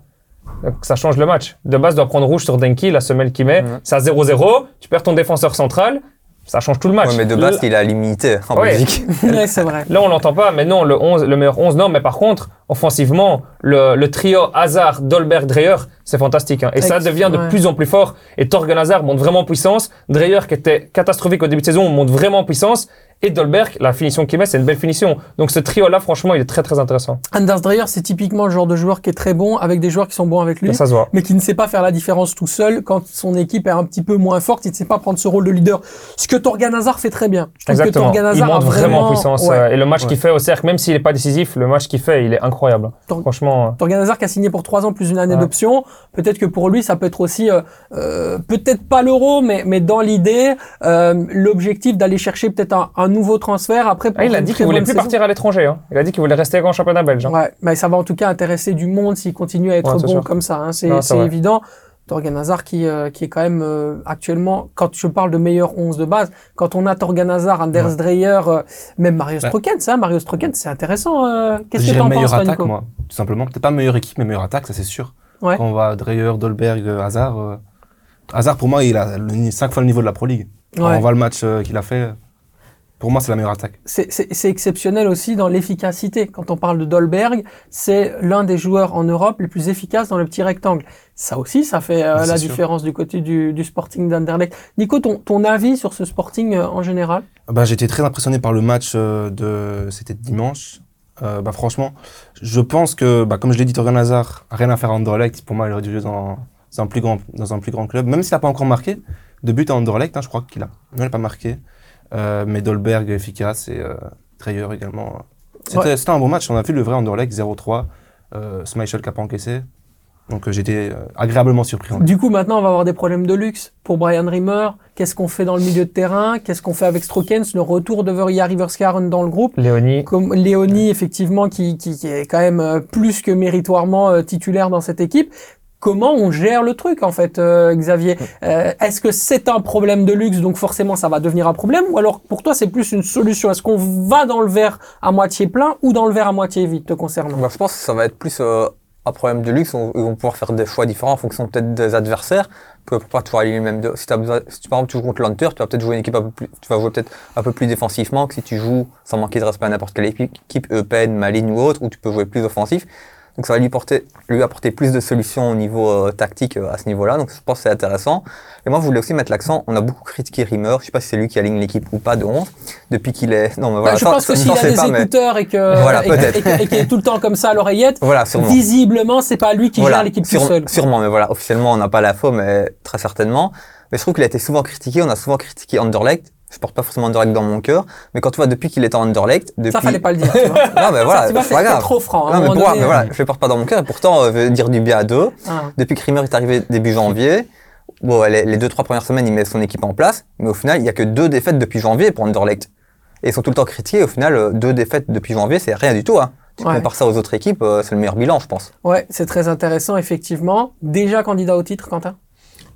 Donc, ça change le match. De base, doit prendre rouge sur Denki, la semelle qu'il met. Mhm. C'est à 0-0, tu perds ton défenseur central, ça change tout le match. Ouais, mais de base, il a limité en Ouais. Belgique. ouais, c'est vrai. Là, on l'entend pas, mais non, le 11, le meilleur 11, non, mais par contre, offensivement, le, le trio Hazard, Dolberg, Dreyer, c'est fantastique. hein. Et ça devient de ouais. plus en plus fort. Et Torgen Hazard monte vraiment en puissance. Dreyer, qui était catastrophique au début de saison, monte vraiment en puissance. Et Dolberg, la finition qu'il met, c'est une belle finition. Donc ce trio-là, franchement, il est très très intéressant. Anders Dreyer, c'est typiquement le genre de joueur qui est très bon avec des joueurs qui sont bons avec lui. Et ça se voit. mais qui ne sait pas faire la différence tout seul quand son équipe est un petit peu moins forte, il ne sait pas prendre ce rôle de leader. Ce que Torgan Hazard fait très bien. Je que Exactement. Torgan Il Hazard a monte vraiment en puissance. ouais. euh, Et le match Ouais. qu'il fait au cercle, même s'il n'est pas décisif, le match qu'il fait, il est incroyable. Tor- Franchement. euh, Torgan Hazard qui a signé pour trois ans plus une année Ouais. d'option. Peut-être que pour lui, ça peut être aussi, euh, euh, peut-être pas l'euro, mais, mais dans l'idée, euh, l'objectif d'aller chercher peut-être un, un nouveau transfert après. pour Ah, il a dit qu'il voulait bonne plus saison. partir à l'étranger. hein. Il a dit qu'il voulait rester en championnat belge. hein. Ouais, mais ça va en tout cas intéresser du monde s'il continue à être Ouais, bon sûr. comme ça. Hein. C'est évident. Torgan Hazard qui, euh, qui est quand même euh, actuellement, quand je parle de meilleur 11 de base, quand on a Torgan Hazard, Anders Ouais. Dreyer, euh, même Mario Ouais. Strokens, hein, Mario Strokens, c'est intéressant. euh, Qu'est-ce que t'en meilleure penses, toi, attaque, Nico moi, tout simplement. Peut-être pas meilleure équipe, mais meilleure attaque, ça c'est sûr. Ouais. Quand on va Dreyer, Dolberg, Hazard. euh, Hazard, pour moi, il a le, 5 fois le niveau de la Pro League. Ouais. on voit le match euh, qu'il a fait, pour moi, c'est la meilleure attaque. C'est- exceptionnel aussi dans l'efficacité. Quand on parle de Dolberg, c'est l'un des joueurs en Europe les plus efficaces dans le petit rectangle. Ça aussi, ça fait euh, la sûr. différence du côté du, du Sporting d'Anderlecht. Nico, ton, ton avis sur ce Sporting euh, en général? Bah, J'étais très impressionné par le match euh, de. C'était dimanche. Bah, franchement, je pense que, bah, comme je l'ai dit, Torgan Hazard a rien à faire à Anderlecht. Pour moi, il aurait dû jouer dans, dans un, plus grand, dans un plus grand club. Même s'il n'a pas encore marqué de but à Anderlecht, hein, je crois qu'il a. Il n'a pas marqué. Euh, mais Dolberg efficace et euh, Dreyer également. C'était un bon match. On a vu le vrai Anderlecht 0-3. Euh, Schmeichel qui n'a pas encaissé. Donc euh, j'étais euh, agréablement surpris. Du coup, maintenant, on va avoir des problèmes de luxe pour Brian Rimmer. Qu'est-ce qu'on fait dans le milieu de terrain? Qu'est-ce qu'on fait avec Strokens? Le retour de Veria Riverskaren dans le groupe? Léonie. comme Léonie, effectivement, qui, qui, qui est quand même euh, plus que méritoirement euh, titulaire dans cette équipe. Comment on gère le truc, en fait, euh, Xavier Euh, Est-ce que c'est un problème de luxe, donc forcément ça va devenir un problème Ou alors, pour toi, c'est plus une solution? Est-ce qu'on va dans le verre à moitié plein ou dans le verre à moitié vide, te concernant? Bah, je pense que ça va être plus euh, un problème de luxe, on- ils vont pouvoir faire des choix différents en fonction peut-être des adversaires, que pour pas toujours aligner le même deux. Si, t'as besoin, si tu par exemple tu joues contre l'Hunter, tu vas peut-être jouer une équipe un peu plus, tu vas jouer peut-être un peu plus défensivement que si tu joues sans manquer de respect à n'importe quelle équipe, équipe Eupen, Malines ou autre, où tu peux jouer plus offensif. Donc ça va lui, porter, lui apporter plus de solutions au niveau euh, tactique euh, à ce niveau-là. Donc je pense que c'est intéressant. Et moi, je voulais aussi mettre l'accent. On a beaucoup critiqué Rimmer. Je sais pas si c'est lui qui aligne l'équipe ou pas de 11 depuis qu'il est. Non, mais voilà. Bah, je pense que s'il a des pas, mais- écouteurs et que Voilà, et et et qu'il est tout le temps comme ça à l'oreillette, Voilà, sûrement. visiblement c'est pas lui qui Voilà, gère l'équipe tout seul. Sûrement, mais voilà, officiellement, on n'a pas l'info, mais très certainement. Mais je trouve qu'il a été souvent critiqué. On a souvent critiqué Anderlecht. Je porte pas forcément Anderlecht dans mon cœur, mais quand tu vois depuis qu'il est en Anderlecht, depuis. Ça fallait pas le dire. Tu vois. Non, mais voilà, c'est pas grave. trop franc. un Non, mais, pour moi, donné, mais voilà, euh, je ne porte pas dans mon cœur, et pourtant, euh, dire du bien à deux. ah. Depuis que Rimmer est arrivé début janvier, bon, les, les deux, trois premières semaines, il met son équipe en place, mais au final, il y a que deux défaites depuis janvier pour Anderlecht. Et ils sont tout le temps critiqués, au final, euh, deux défaites depuis janvier, c'est rien du tout, hein. Tu Ouais. compares ça aux autres équipes, euh, c'est le meilleur bilan, je pense. Ouais, c'est très intéressant, effectivement. Déjà candidat au titre, Quentin?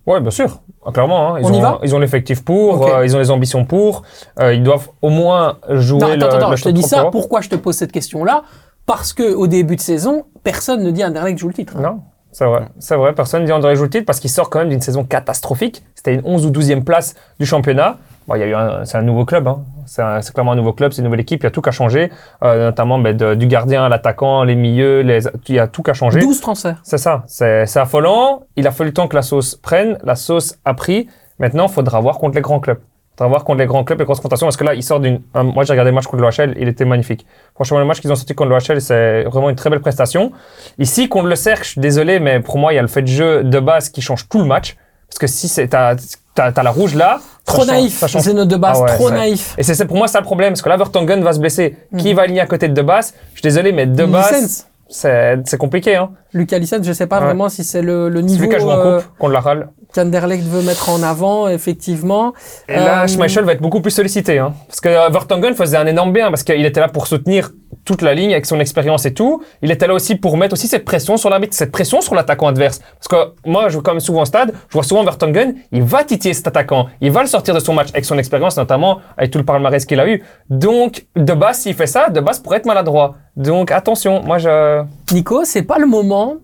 Ouais, bien sûr. Ah, Clairement, hein. ils, On y ont, va? ils ont l'effectif pour, euh, ils ont les ambitions pour. euh, ils doivent au moins jouer Non, le, attends, attends, le je te dis 3 ça. Pourquoi je te pose cette question-là? Parce que au début de saison, personne ne dit Anderlecht joue le titre. hein. Non, c'est vrai. C'est vrai. Personne ne dit André joue le titre parce qu'il sort quand même d'une saison catastrophique. C'était une 11 ou 12e place du championnat. Bon, il y a eu un, c'est un nouveau club. Hein. C'est, un- c'est clairement un nouveau club, c'est une nouvelle équipe. Il y a tout qu'à changer, euh, notamment ben, de- du gardien à l'attaquant, les milieux, les, il y a tout qu'à changer. 12 transferts. C'est ça, c'est c'est affolant. Il a fallu le temps que la sauce prenne, la sauce a pris. Maintenant, il faudra voir contre les grands clubs. Il faudra voir contre les grands clubs et grosses confrontations parce que là, il sort d'une. un- Moi, j'ai regardé le match contre l'OHL, il était magnifique. Franchement, le match qu'ils ont sorti contre l'OHL, c'est vraiment une très belle prestation. Ici, contre le Cercle, je suis désolé, mais pour moi, il y a le fait de jeu de base qui change tout le match. Parce que si c'est t'as t'as- t'as la rouge là, Trop naïf, ça change c'est notre de base, Ah ouais, trop naïf. et c'est c'est pour moi ça le problème, parce que là, Vertonghen va se blesser. Qui va aligner à côté de De Basse? Je suis désolé, mais De Basse, c'est c'est compliqué. Hein. Lucas Licence, je sais pas Ouais. vraiment si c'est le, le niveau a joué en euh, coupe contre la Halle. qu'Anderlecht veut mettre en avant, effectivement. Et là, Euh, Schmeichel va être beaucoup plus sollicité. Hein. Parce que euh, Vertonghen faisait un énorme bien, parce qu'il était là pour soutenir toute la ligne avec son expérience et tout. Il était là aussi pour mettre aussi cette pression sur l'arbitre, cette pression sur l'attaquant adverse. Parce que moi, je joue quand même souvent au stade, je vois souvent Vertonghen, il va titiller cet attaquant. Il va le sortir de son match avec son expérience, notamment avec tout le palmarès qu'il a eu. Donc, de base, s'il fait ça, de base pourrait être maladroit. Donc, attention, moi, je... Nico, c'est pas le moment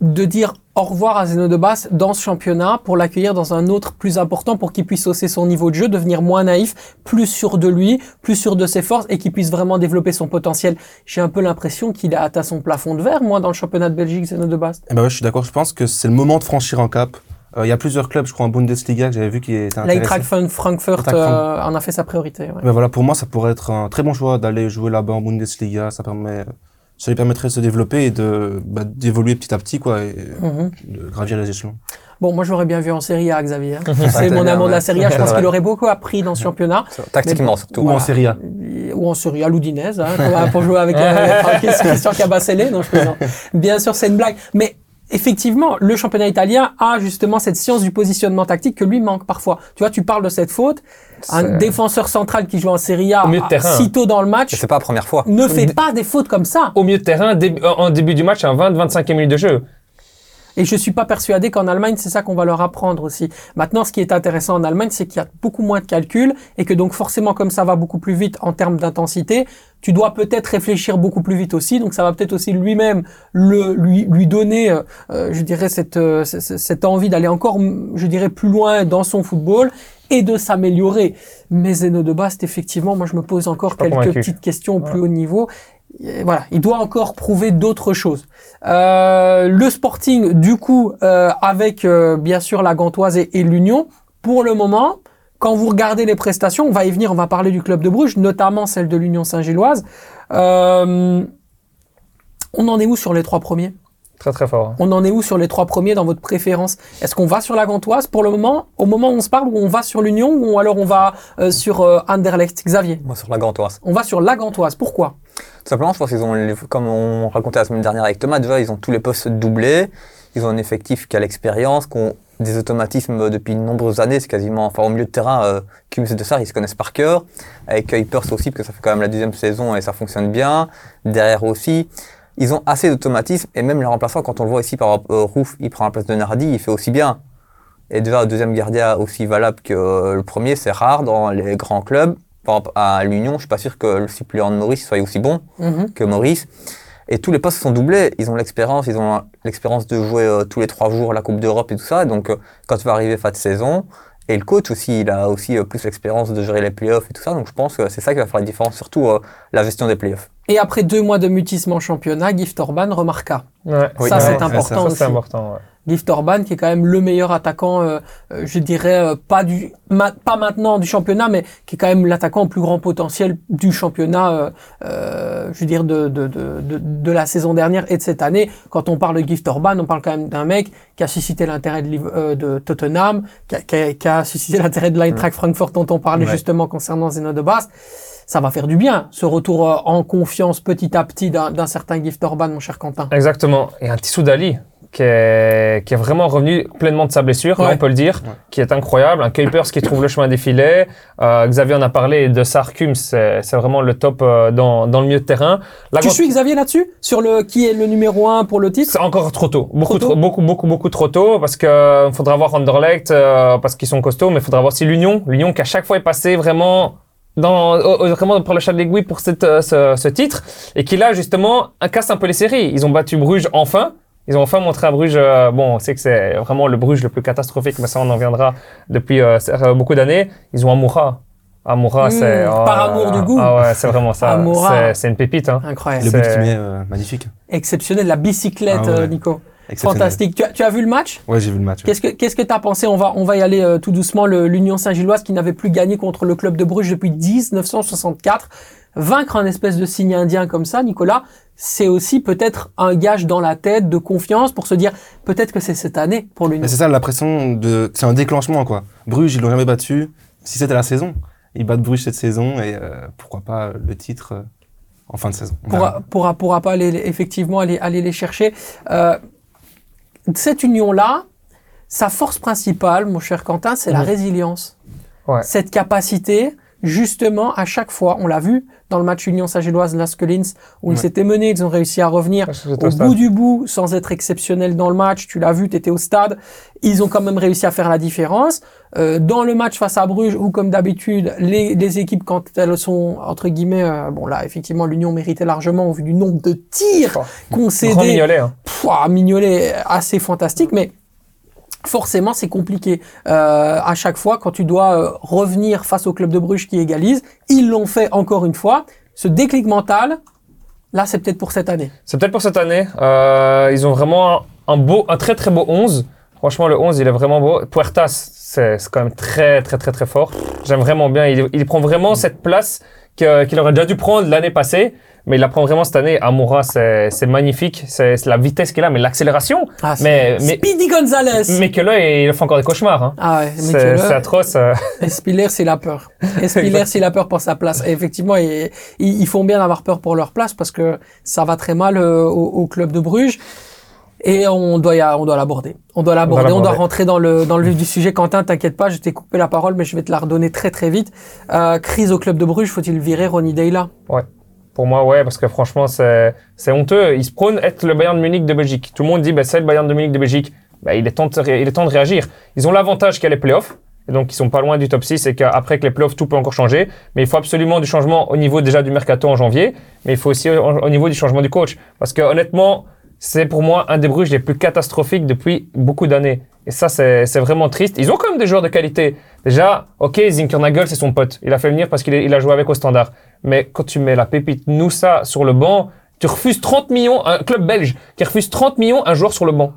de dire au revoir à Zeno de Basse dans ce championnat pour l'accueillir dans un autre plus important pour qu'il puisse hausser son niveau de jeu, devenir moins naïf, plus sûr de lui, plus sûr de ses forces et qu'il puisse vraiment développer son potentiel. J'ai un peu l'impression qu'il a atteint son plafond de verre, moi, dans le championnat de Belgique, Zeno de Basse. Eh ben ouais, je suis d'accord. Je pense que c'est le moment de franchir un cap. Euh, Il y a plusieurs clubs, je crois, en Bundesliga que j'avais vu qui étaient intéressés. Frankfurt Eintracht euh, en a fait sa priorité. ouais. Ben voilà, pour moi, ça pourrait être un très bon choix d'aller jouer là-bas en Bundesliga. Ça permet, ça lui permettrait de se développer et de bah, d'évoluer petit à petit, quoi, et Mhm. de gravir les échelons. Bon, moi, je l'aurais bien vu en Serie A, Xavier. hein. C'est mon bien, amour de la. Serie A. Je pense qu'il aurait beaucoup appris dans ce championnat. Tactiquement, surtout. Ou en. Serie A. ou en Serie A l'Oudinese, hein, pour- pour jouer avec, euh, avec Christian Cabasele, non je plaisante. Bien sûr, c'est une blague, mais effectivement, le championnat italien a justement cette science du positionnement tactique que lui manque parfois. Tu vois, tu parles de cette faute, un défenseur central qui joue en Serie A Au milieu de terrain. si tôt dans le match c'est pas la première fois. ne fait pas des fautes comme ça. Au milieu de terrain, en début du match, à 20-25e minute de jeu. Et je suis pas persuadé qu'en Allemagne, c'est ça qu'on va leur apprendre aussi. Maintenant, ce qui est intéressant en Allemagne, c'est qu'il y a beaucoup moins de calculs et que donc forcément, comme ça va beaucoup plus vite en termes d'intensité, tu dois peut-être réfléchir beaucoup plus vite aussi. Donc ça va peut-être aussi lui-même le, lui, lui donner, euh, euh, je dirais, cette, euh, cette envie d'aller encore, je dirais, plus loin dans son football et de s'améliorer. Mais Zeno de Bast, effectivement, moi je me pose encore quelques convaincu. petites questions au plus haut niveau. Voilà, il doit encore prouver d'autres choses. Euh, le Sporting, du coup, euh, avec euh, bien sûr la Gantoise et, et l'Union, pour le moment, quand vous regardez les prestations, on va y venir, on va parler du club de Bruges, notamment celle de l'Union Saint-Gilloise. On en est où sur les trois premiers? Très très fort. On en est où sur les trois premiers dans votre préférence? Est-ce qu'on va sur la Gantoise pour le moment Au moment où on se parle, ou on va sur l'Union, ou alors on va euh, sur euh, Anderlecht? Xavier Moi, sur la Gantoise. On va sur la Gantoise. Pourquoi? Tout simplement, je pense qu'ils ont, les- comme on racontait la semaine dernière avec Thomas, déjà, ils ont tous les postes doublés. Ils ont un effectif qui a l'expérience, qui ont des automatismes depuis de nombreuses années. C'est quasiment, enfin, au milieu de terrain, euh, et De Sar, ils se connaissent par cœur. Avec Kuipers aussi, parce que ça fait quand même la deuxième saison et ça fonctionne bien. Derrière aussi. Ils ont assez d'automatisme et même les remplaçants, quand on le voit ici, par exemple, euh, Rouf, il prend la place de Nardi, il fait aussi bien. Et déjà, le deuxième gardien aussi valable que euh, le premier, c'est rare dans les grands clubs. Par exemple, à l'Union, je suis pas sûr que le suppléant de Maurice soit aussi bon Mhm. que Maurice. Et tous les postes sont doublés. Ils ont l'expérience, ils ont l'expérience de jouer euh, tous les trois jours la Coupe d'Europe et tout ça. Donc, euh, quand tu vas arriver fin de saison, et le coach aussi, il a aussi plus l'expérience de gérer les playoffs et tout ça. Donc, je pense que c'est ça qui va faire la différence, surtout euh, la gestion des playoffs. Et après deux mois de mutissement en championnat, Gift Orban remarqua. Ouais. Oui, ça, c'est ouais, important Ça, aussi. c'est important. ouais. Gift Orban, qui est quand même le meilleur attaquant, euh, euh, je dirais, euh, pas du, ma- pas maintenant du championnat, mais qui est quand même l'attaquant au plus grand potentiel du championnat, euh, euh, je veux dire, de, de, de, de, de la saison dernière et de cette année. Quand on parle de Gift Orban, on parle quand même d'un mec qui a suscité l'intérêt de, euh, de Tottenham, qui a, qui a- qui a suscité l'intérêt de l'Eintracht Francfort dont on parlait Ouais. justement concernant Zeno de Bast. Ça va faire du bien, ce retour euh, en confiance petit à petit d'un d'un certain Gift Orban, mon cher Quentin. Exactement. Et un Tissou Dali qui est, qui est vraiment revenu pleinement de sa blessure, là, on peut le dire, Ouais. qui est incroyable. Un Kuipers qui trouve le chemin des filets. Euh, Xavier en a parlé de Sarkum, c'est c'est vraiment le top euh, dans, dans le milieu de terrain. Tu suis Xavier là-dessus? Sur le qui est le numéro un pour le titre? C'est encore trop tôt. Beaucoup, Trop beaucoup, beaucoup, beaucoup trop tôt parce que euh, faudra voir Anderlecht euh, parce qu'ils sont costauds, mais il faudra voir aussi l'Union. L'Union qui à chaque fois est passé vraiment dans, au- au- vraiment par le chat de l'aiguille pour cette, euh, ce, ce titre et qui là justement casse un peu les séries. Ils ont battu Bruges enfin. Ils ont enfin montré à Bruges, euh, bon, on sait que c'est vraiment le Bruges le plus catastrophique, mais ça on en viendra depuis euh, euh, beaucoup d'années. Ils ont Amoura. Amoura, Mmh, c'est... oh par amour du goût. Ah ouais, c'est vraiment ça. Amoura. C'est- une pépite. Hein. Incroyable. Le but C'est- qu'il met, euh, magnifique. Exceptionnel, la bicyclette, Ah ouais. euh, Nico. Fantastique. Tu as, tu as vu le match? Ouais, j'ai vu le match. Qu'est-ce que qu'est-ce que t'as pensé? On va on va y aller euh, tout doucement. L'Union Saint-Gilloise qui n'avait plus gagné contre le club de Bruges depuis 1964. Vaincre un espèce de signe indien comme ça, Nicolas, c'est aussi peut-être un gage dans la tête de confiance pour se dire peut-être que c'est cette année pour l'Union. C'est ça l'impression de. C'est un déclenchement, quoi. Bruges, ils l'ont jamais battu. Si c'était la saison, ils battent Bruges cette saison et euh, pourquoi pas le titre euh, en fin de saison. Pourra, pourra, pourra pas aller, effectivement aller, aller les chercher. Euh, cette union-là, sa force principale, mon cher Quentin, c'est la résilience. Ouais. Cette capacité, justement, à chaque fois, on l'a vu dans le match Union Saint-Gilloise Laskelins, où ils s'étaient menés, ils ont réussi à revenir au bout du bout, sans être exceptionnel dans le match. Tu l'as vu, tu étais au stade. Ils ont quand même réussi à faire la différence. Euh, dans le match face à Bruges, où comme d'habitude, les, les équipes, quand elles sont, entre guillemets, euh, bon là, effectivement, l'Union méritait largement au vu du nombre de tirs Oh, concédés. mignolet. Hein. Pouah, Mignolet, assez fantastique, mais forcément, c'est compliqué. Euh, à chaque fois, quand tu dois euh, revenir face au club de Bruges qui égalise, ils l'ont fait encore une fois. Ce déclic mental, là, c'est peut-être pour cette année. C'est peut-être pour cette année. Euh, ils ont vraiment un, beau, un très très beau 11. Franchement, le 11, il est vraiment beau. Puertas, c'est quand même très très très très fort. J'aime vraiment bien. Il, prend vraiment cette place qu'il aurait déjà dû prendre l'année passée. Mais il la prend vraiment cette année. Amoura, c'est c'est magnifique. C'est c'est la vitesse qu'il a, mais l'accélération. Ah, c'est- Mais, mais, Speedy Gonzalez. mais que là, il fait encore des cauchemars. Hein. Ah ouais, C'est atroce. euh. Spiller, c'est la peur. Et Spiller, c'est la peur pour sa place. Et effectivement, ils, ils ils font bien d'avoir peur pour leur place parce que ça va très mal euh, au, au club de Bruges. Et on doit, y a- on doit l'aborder. On doit l'aborder. On doit rentrer dans le, dans le vif du sujet. Quentin, t'inquiète pas, je t'ai coupé la parole, mais je vais te la redonner très très vite. Euh, crise au club de Bruges, faut-il virer Ronnie Deyla Pour moi, ouais, parce que franchement, c'est c'est honteux. Ils se prônent être le Bayern de Munich de Belgique. Tout le monde dit, bah, c'est le Bayern de Munich de Belgique. Bah, il, est temps de, il est temps de réagir. Ils ont l'avantage qu'il y a les playoffs. Et donc, ils sont pas loin du top 6 et qu'après que les playoffs, tout peut encore changer. Mais il faut absolument du changement au niveau déjà du mercato en janvier. Mais il faut aussi au, au niveau du changement du coach. Parce que honnêtement, c'est pour moi un des Bruges les plus catastrophiques depuis beaucoup d'années. Et ça, c'est c'est vraiment triste. Ils ont quand même des joueurs de qualité. Déjà, ok, Zinkernagel, c'est son pote. Il a fait venir parce qu'il il a joué avec au standard. Mais quand tu mets la pépite Noussa sur le banc, tu refuses 30 millions, un club belge qui refuse 30 millions un joueur sur le banc.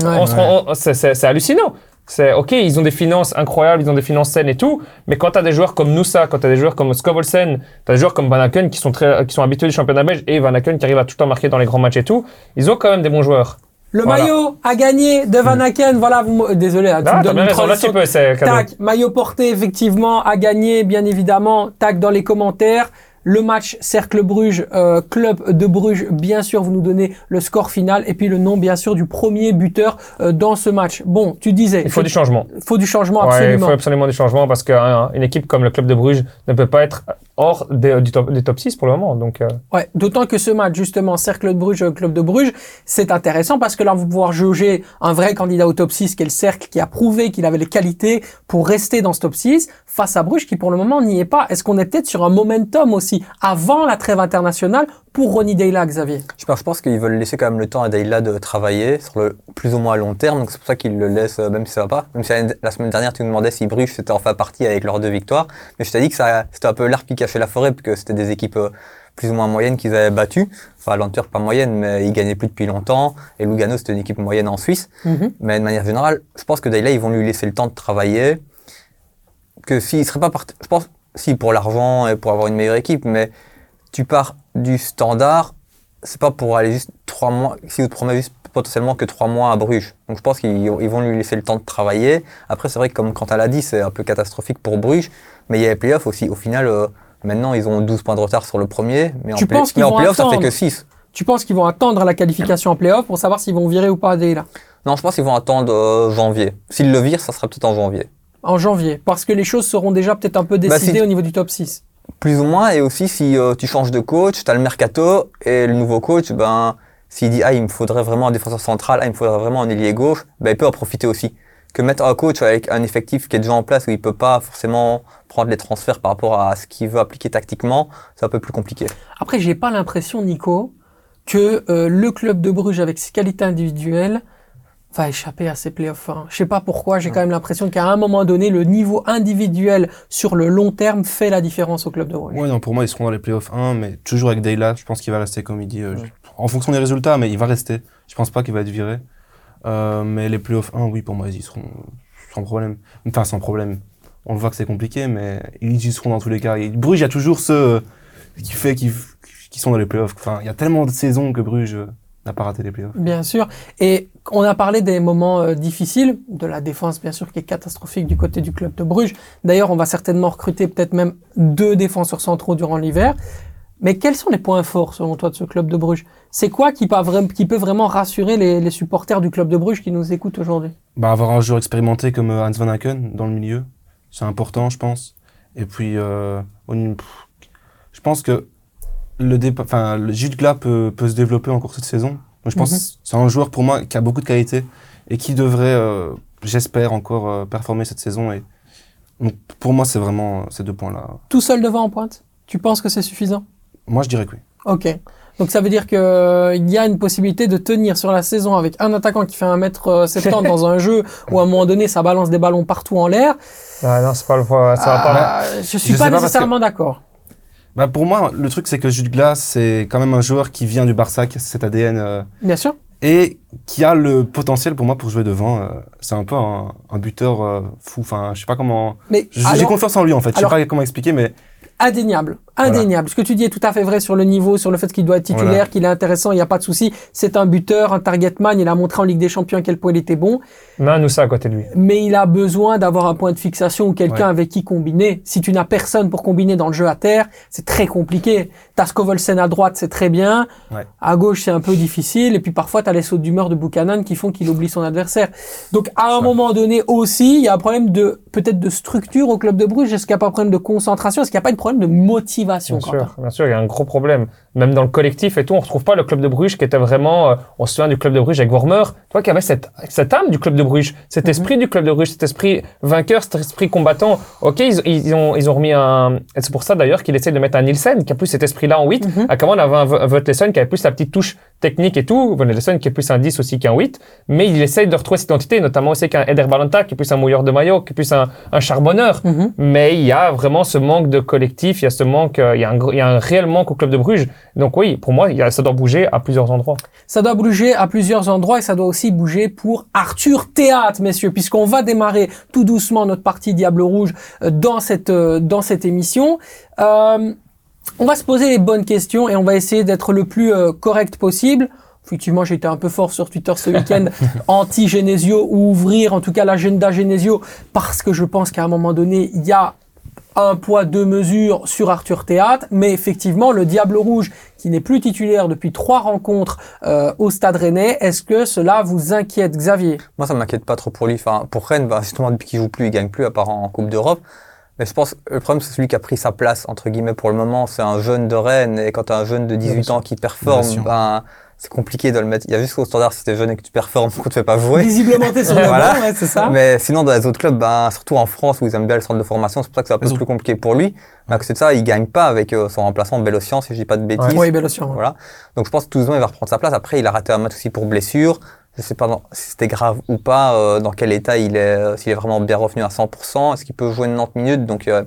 Ouais. C'est hallucinant. C'est ok, ils ont des finances incroyables, ils ont des finances saines et tout, mais quand tu as des joueurs comme Noussa, quand tu as des joueurs comme Skovolsen, tu as des joueurs comme Van Aken qui sont très, qui sont habitués du championnat belge et Van Aken qui arrive à tout le temps marquer dans les grands matchs et tout, ils ont quand même des bons joueurs. Le Voilà. maillot a gagné de Van Aken. Voilà, vous, désolé, hein, tu Ah, me donnes une raison, là tu peux. Tac, maillot porté, effectivement, a gagné, bien évidemment. Tac, dans les commentaires. Le match Cercle Bruges, euh, Club de Bruges, bien sûr, vous nous donnez le score final et puis le nom, bien sûr, du premier buteur euh, dans ce match. Bon, tu disais, Il faut du changement. faut du changement, Ouais, il absolument. faut absolument du changement parce qu'une équipe comme le club de Bruges ne peut pas être hors des, du top, des top 6 pour le moment. Donc, euh, Ouais, d'autant que ce match, justement, Cercle de Bruges, Club de Bruges, c'est intéressant parce que là, on va pouvoir jauger un vrai candidat au top 6, qui est le Cercle, qui a prouvé qu'il avait les qualités pour rester dans ce top 6, face à Bruges, qui pour le moment n'y est pas. Est-ce qu'on est peut-être sur un momentum aussi avant la trêve internationale pour Ronny Deila, Xavier Je pense, qu'ils veulent laisser quand même le temps à Deila de travailler sur le plus ou moins long terme. Donc c'est pour ça qu'ils le laissent, euh, même si ça va pas. Même si la- semaine dernière, tu nous demandais si Bruges c'était enfin parti avec leurs deux victoires. Mais je t'ai dit que c'était un peu l'arbre qui cachait la forêt, parce que c'était des équipes euh, plus ou moins moyennes qu'ils avaient battues. Enfin, l'Antwerp pas moyenne, mais ils gagnaient plus depuis longtemps. Et Lugano, c'était une équipe moyenne en Suisse. Mhm. Mais de manière générale, je pense que Deila, ils vont lui laisser le temps de travailler. Que s'il serait pas parti, je pense, si pour l'argent et pour avoir une meilleure équipe, mais tu pars du standard, c'est pas pour aller juste trois mois, si vous promet juste potentiellement que trois mois à Bruges. Donc je pense qu'ils ils vont lui laisser le temps de travailler. Après, c'est vrai que comme Quentin l'a dit, c'est un peu catastrophique pour Bruges, mais il y a les playoffs aussi. Au final, euh, maintenant, ils ont 12 points de retard sur le premier, mais Tu en, play- mais en ça fait que 6. Tu penses qu'ils vont attendre la qualification en playoff pour savoir s'ils vont virer ou pas Deila Non, je pense qu'ils vont attendre euh, janvier. S'ils le virent, ça sera peut-être en janvier. En janvier Parce que les choses seront déjà peut-être un peu Bah, décidées si- au niveau du top 6. Plus ou moins, et aussi si euh, tu changes de coach, tu as le mercato, et le nouveau coach, ben, s'il dit, ah, il me faudrait vraiment un défenseur central, ah, il me faudrait vraiment un ailier gauche, ben, il peut en profiter aussi. Que mettre un coach avec un effectif qui est déjà en place, où il peut pas forcément prendre les transferts par rapport à ce qu'il veut appliquer tactiquement, c'est un peu plus compliqué. Après, j'ai pas l'impression, Nico, que euh, le club de Bruges, avec ses qualités individuelles, va échapper à ces playoffs. Hein. Je sais pas pourquoi, j'ai quand même l'impression qu'à un moment donné, le niveau individuel sur le long terme fait la différence au club de Bruges. Ouais, non, pour moi, ils seront dans les playoffs 1, mais toujours avec Dayla, je pense qu'il va rester comme il dit. euh, En fonction des résultats, mais il va rester. Je pense pas qu'il va être viré. Euh, mais les playoffs 1, oui, pour moi, ils y seront sans problème. Enfin, sans problème. On le voit que c'est compliqué, mais ils y seront dans tous les cas. Et Bruges, il y a toujours ceux qui fait qui, qui sont dans les playoffs. Enfin, il y a tellement de saisons que Bruges euh, n'a pas raté les playoffs. Bien sûr. Et on a parlé des moments euh, difficiles, de la défense bien sûr qui est catastrophique du côté du club de Bruges. D'ailleurs, on va certainement recruter peut-être même deux défenseurs centraux durant l'hiver. Mais quels sont les points forts selon toi de ce club de Bruges? C'est quoi qui peut, vra- qui peut vraiment rassurer les, les supporters du club de Bruges qui nous écoutent aujourd'hui? Bah, avoir un joueur expérimenté comme euh, Hans Van Aken dans le milieu, c'est important, je pense. Et puis, euh, pff, je pense que le, le Gilles Glas peut, peut se développer encore cette saison. Donc, je pense Mhm. que c'est un joueur pour moi qui a beaucoup de qualité et qui devrait, euh, j'espère, encore euh, performer cette saison. Et donc, pour moi, c'est vraiment euh, ces deux points-là. Tout seul devant en pointe? Tu penses que c'est suffisant? Moi, je dirais que oui. Ok. Donc ça veut dire qu'il y a une possibilité de tenir sur la saison avec un attaquant qui fait 1m70 dans un jeu où à un moment donné ça balance des ballons partout en l'air. Ah, non, c'est pas le ça va pas. Ah, je suis Je pas nécessairement d'accord. Bah, pour moi, le truc, c'est que Jude Glas, c'est quand même un joueur qui vient du Barça, qui a cet ADN euh, Bien sûr. et qui a le potentiel pour moi pour jouer devant. euh, c'est un peu un, un buteur euh, fou. Enfin, je sais pas comment. Mais J'ai alors, confiance en lui en fait. Je alors- sais pas comment expliquer, mais indéniable, indéniable. Ce que tu dis est tout à fait vrai sur le niveau, sur le fait qu'il doit être titulaire, Voilà. qu'il est intéressant, il n'y a pas de souci. C'est un buteur, un target man. Il a montré en Ligue des Champions à quel point il était bon. Nous ça à côté de lui. mais il a besoin d'avoir un point de fixation ou quelqu'un Ouais. avec qui combiner. Si tu n'as personne pour combiner dans le jeu à terre, c'est très compliqué. T'as Scovolsen à droite, c'est très bien. Ouais. À gauche, c'est un peu difficile. Et puis parfois, t'as les sautes d'humeur de Buchanan qui font qu'il oublie son adversaire. Donc, à un Ça. moment donné aussi, il y a un problème de, peut-être de structure au club de Bruges. Est-ce qu'il n'y a pas un problème de concentration? Est-ce qu'il n'y a pas un problème de motivation, Bien sûr, bien sûr, il y a un gros problème. Même dans le collectif et tout, on retrouve pas le club de Bruges qui était vraiment. euh, on se souvient du club de Bruges avec Wormer, toi qui avait cette, cette âme du club de Bruges, cet Mhm. esprit du club de Bruges, cet esprit vainqueur, cet esprit combattant. Ok, ils, ils ont, ils ont remis un. C'est pour ça d'ailleurs qu'il essaie de mettre un Nielsen qui a plus cet esprit-là en 8. Mhm. À comment on avait un Votlesen qui avait plus la petite touche technique et tout. Votlesen qui est plus un 10 aussi qu'un 8. Mais il essaye de retrouver cette identité, notamment aussi qu'un Eder Balanta qui est plus un mouilleur de maillot, qui est plus un, un charbonneur. Mhm. Mais il y a vraiment ce manque de collectif, il y a ce manque, euh, il y a un, gros- il y a un réel manque au club de Bruges. Donc oui, pour moi, il y a, ça doit bouger à plusieurs endroits. Ça doit bouger à plusieurs endroits et ça doit aussi bouger pour Arthur Théâtre, messieurs, puisqu'on va démarrer tout doucement notre partie Diable Rouge euh, dans cette, euh, dans cette émission. Euh, on va se poser les bonnes questions et on va essayer d'être le plus euh, correct possible. Effectivement, j'ai été un peu fort sur Twitter ce week-end, anti-Genesio ou ouvrir en tout cas l'agenda Genesio parce que je pense qu'à un moment donné, il y a un poids, deux mesures sur Arthur Théâtre, mais effectivement, le Diable Rouge, qui n'est plus titulaire depuis trois rencontres euh, au Stade Rennais, est-ce que cela vous inquiète, Xavier? Moi, ça m'inquiète pas trop pour lui. Enfin, pour Rennes, bah, justement, depuis qu'il joue plus, il gagne plus, à part en Coupe d'Europe. Mais je pense que le problème, c'est celui qui a pris sa place, entre guillemets, pour le moment. C'est un jeune de Rennes. Et quand tu as un jeune de 18 bien ans qui performe, ben, c'est compliqué de le mettre. Il y a juste qu'au standard, si t'es jeune et que tu performes, qu'on te fait pas jouer. Visiblement, t'es sur le Voilà. banc, ouais, c'est ça. Mais sinon, dans les autres clubs, ben, surtout en France où ils aiment bien le centre de formation, c'est pour ça que c'est un peu plus compliqué pour lui. Mais à côté de ça, il gagne pas avec euh, son remplaçant Bélocian, si je dis pas de bêtises. Oui, option. ouais. Voilà. Donc je pense que Touzon, il va reprendre sa place. Après, il a raté un match aussi pour blessure. Je sais pas dans- si c'était grave ou pas, euh, dans quel état il est, euh, s'il est vraiment bien revenu à 100%, est-ce qu'il peut jouer 90 minutes? Donc euh,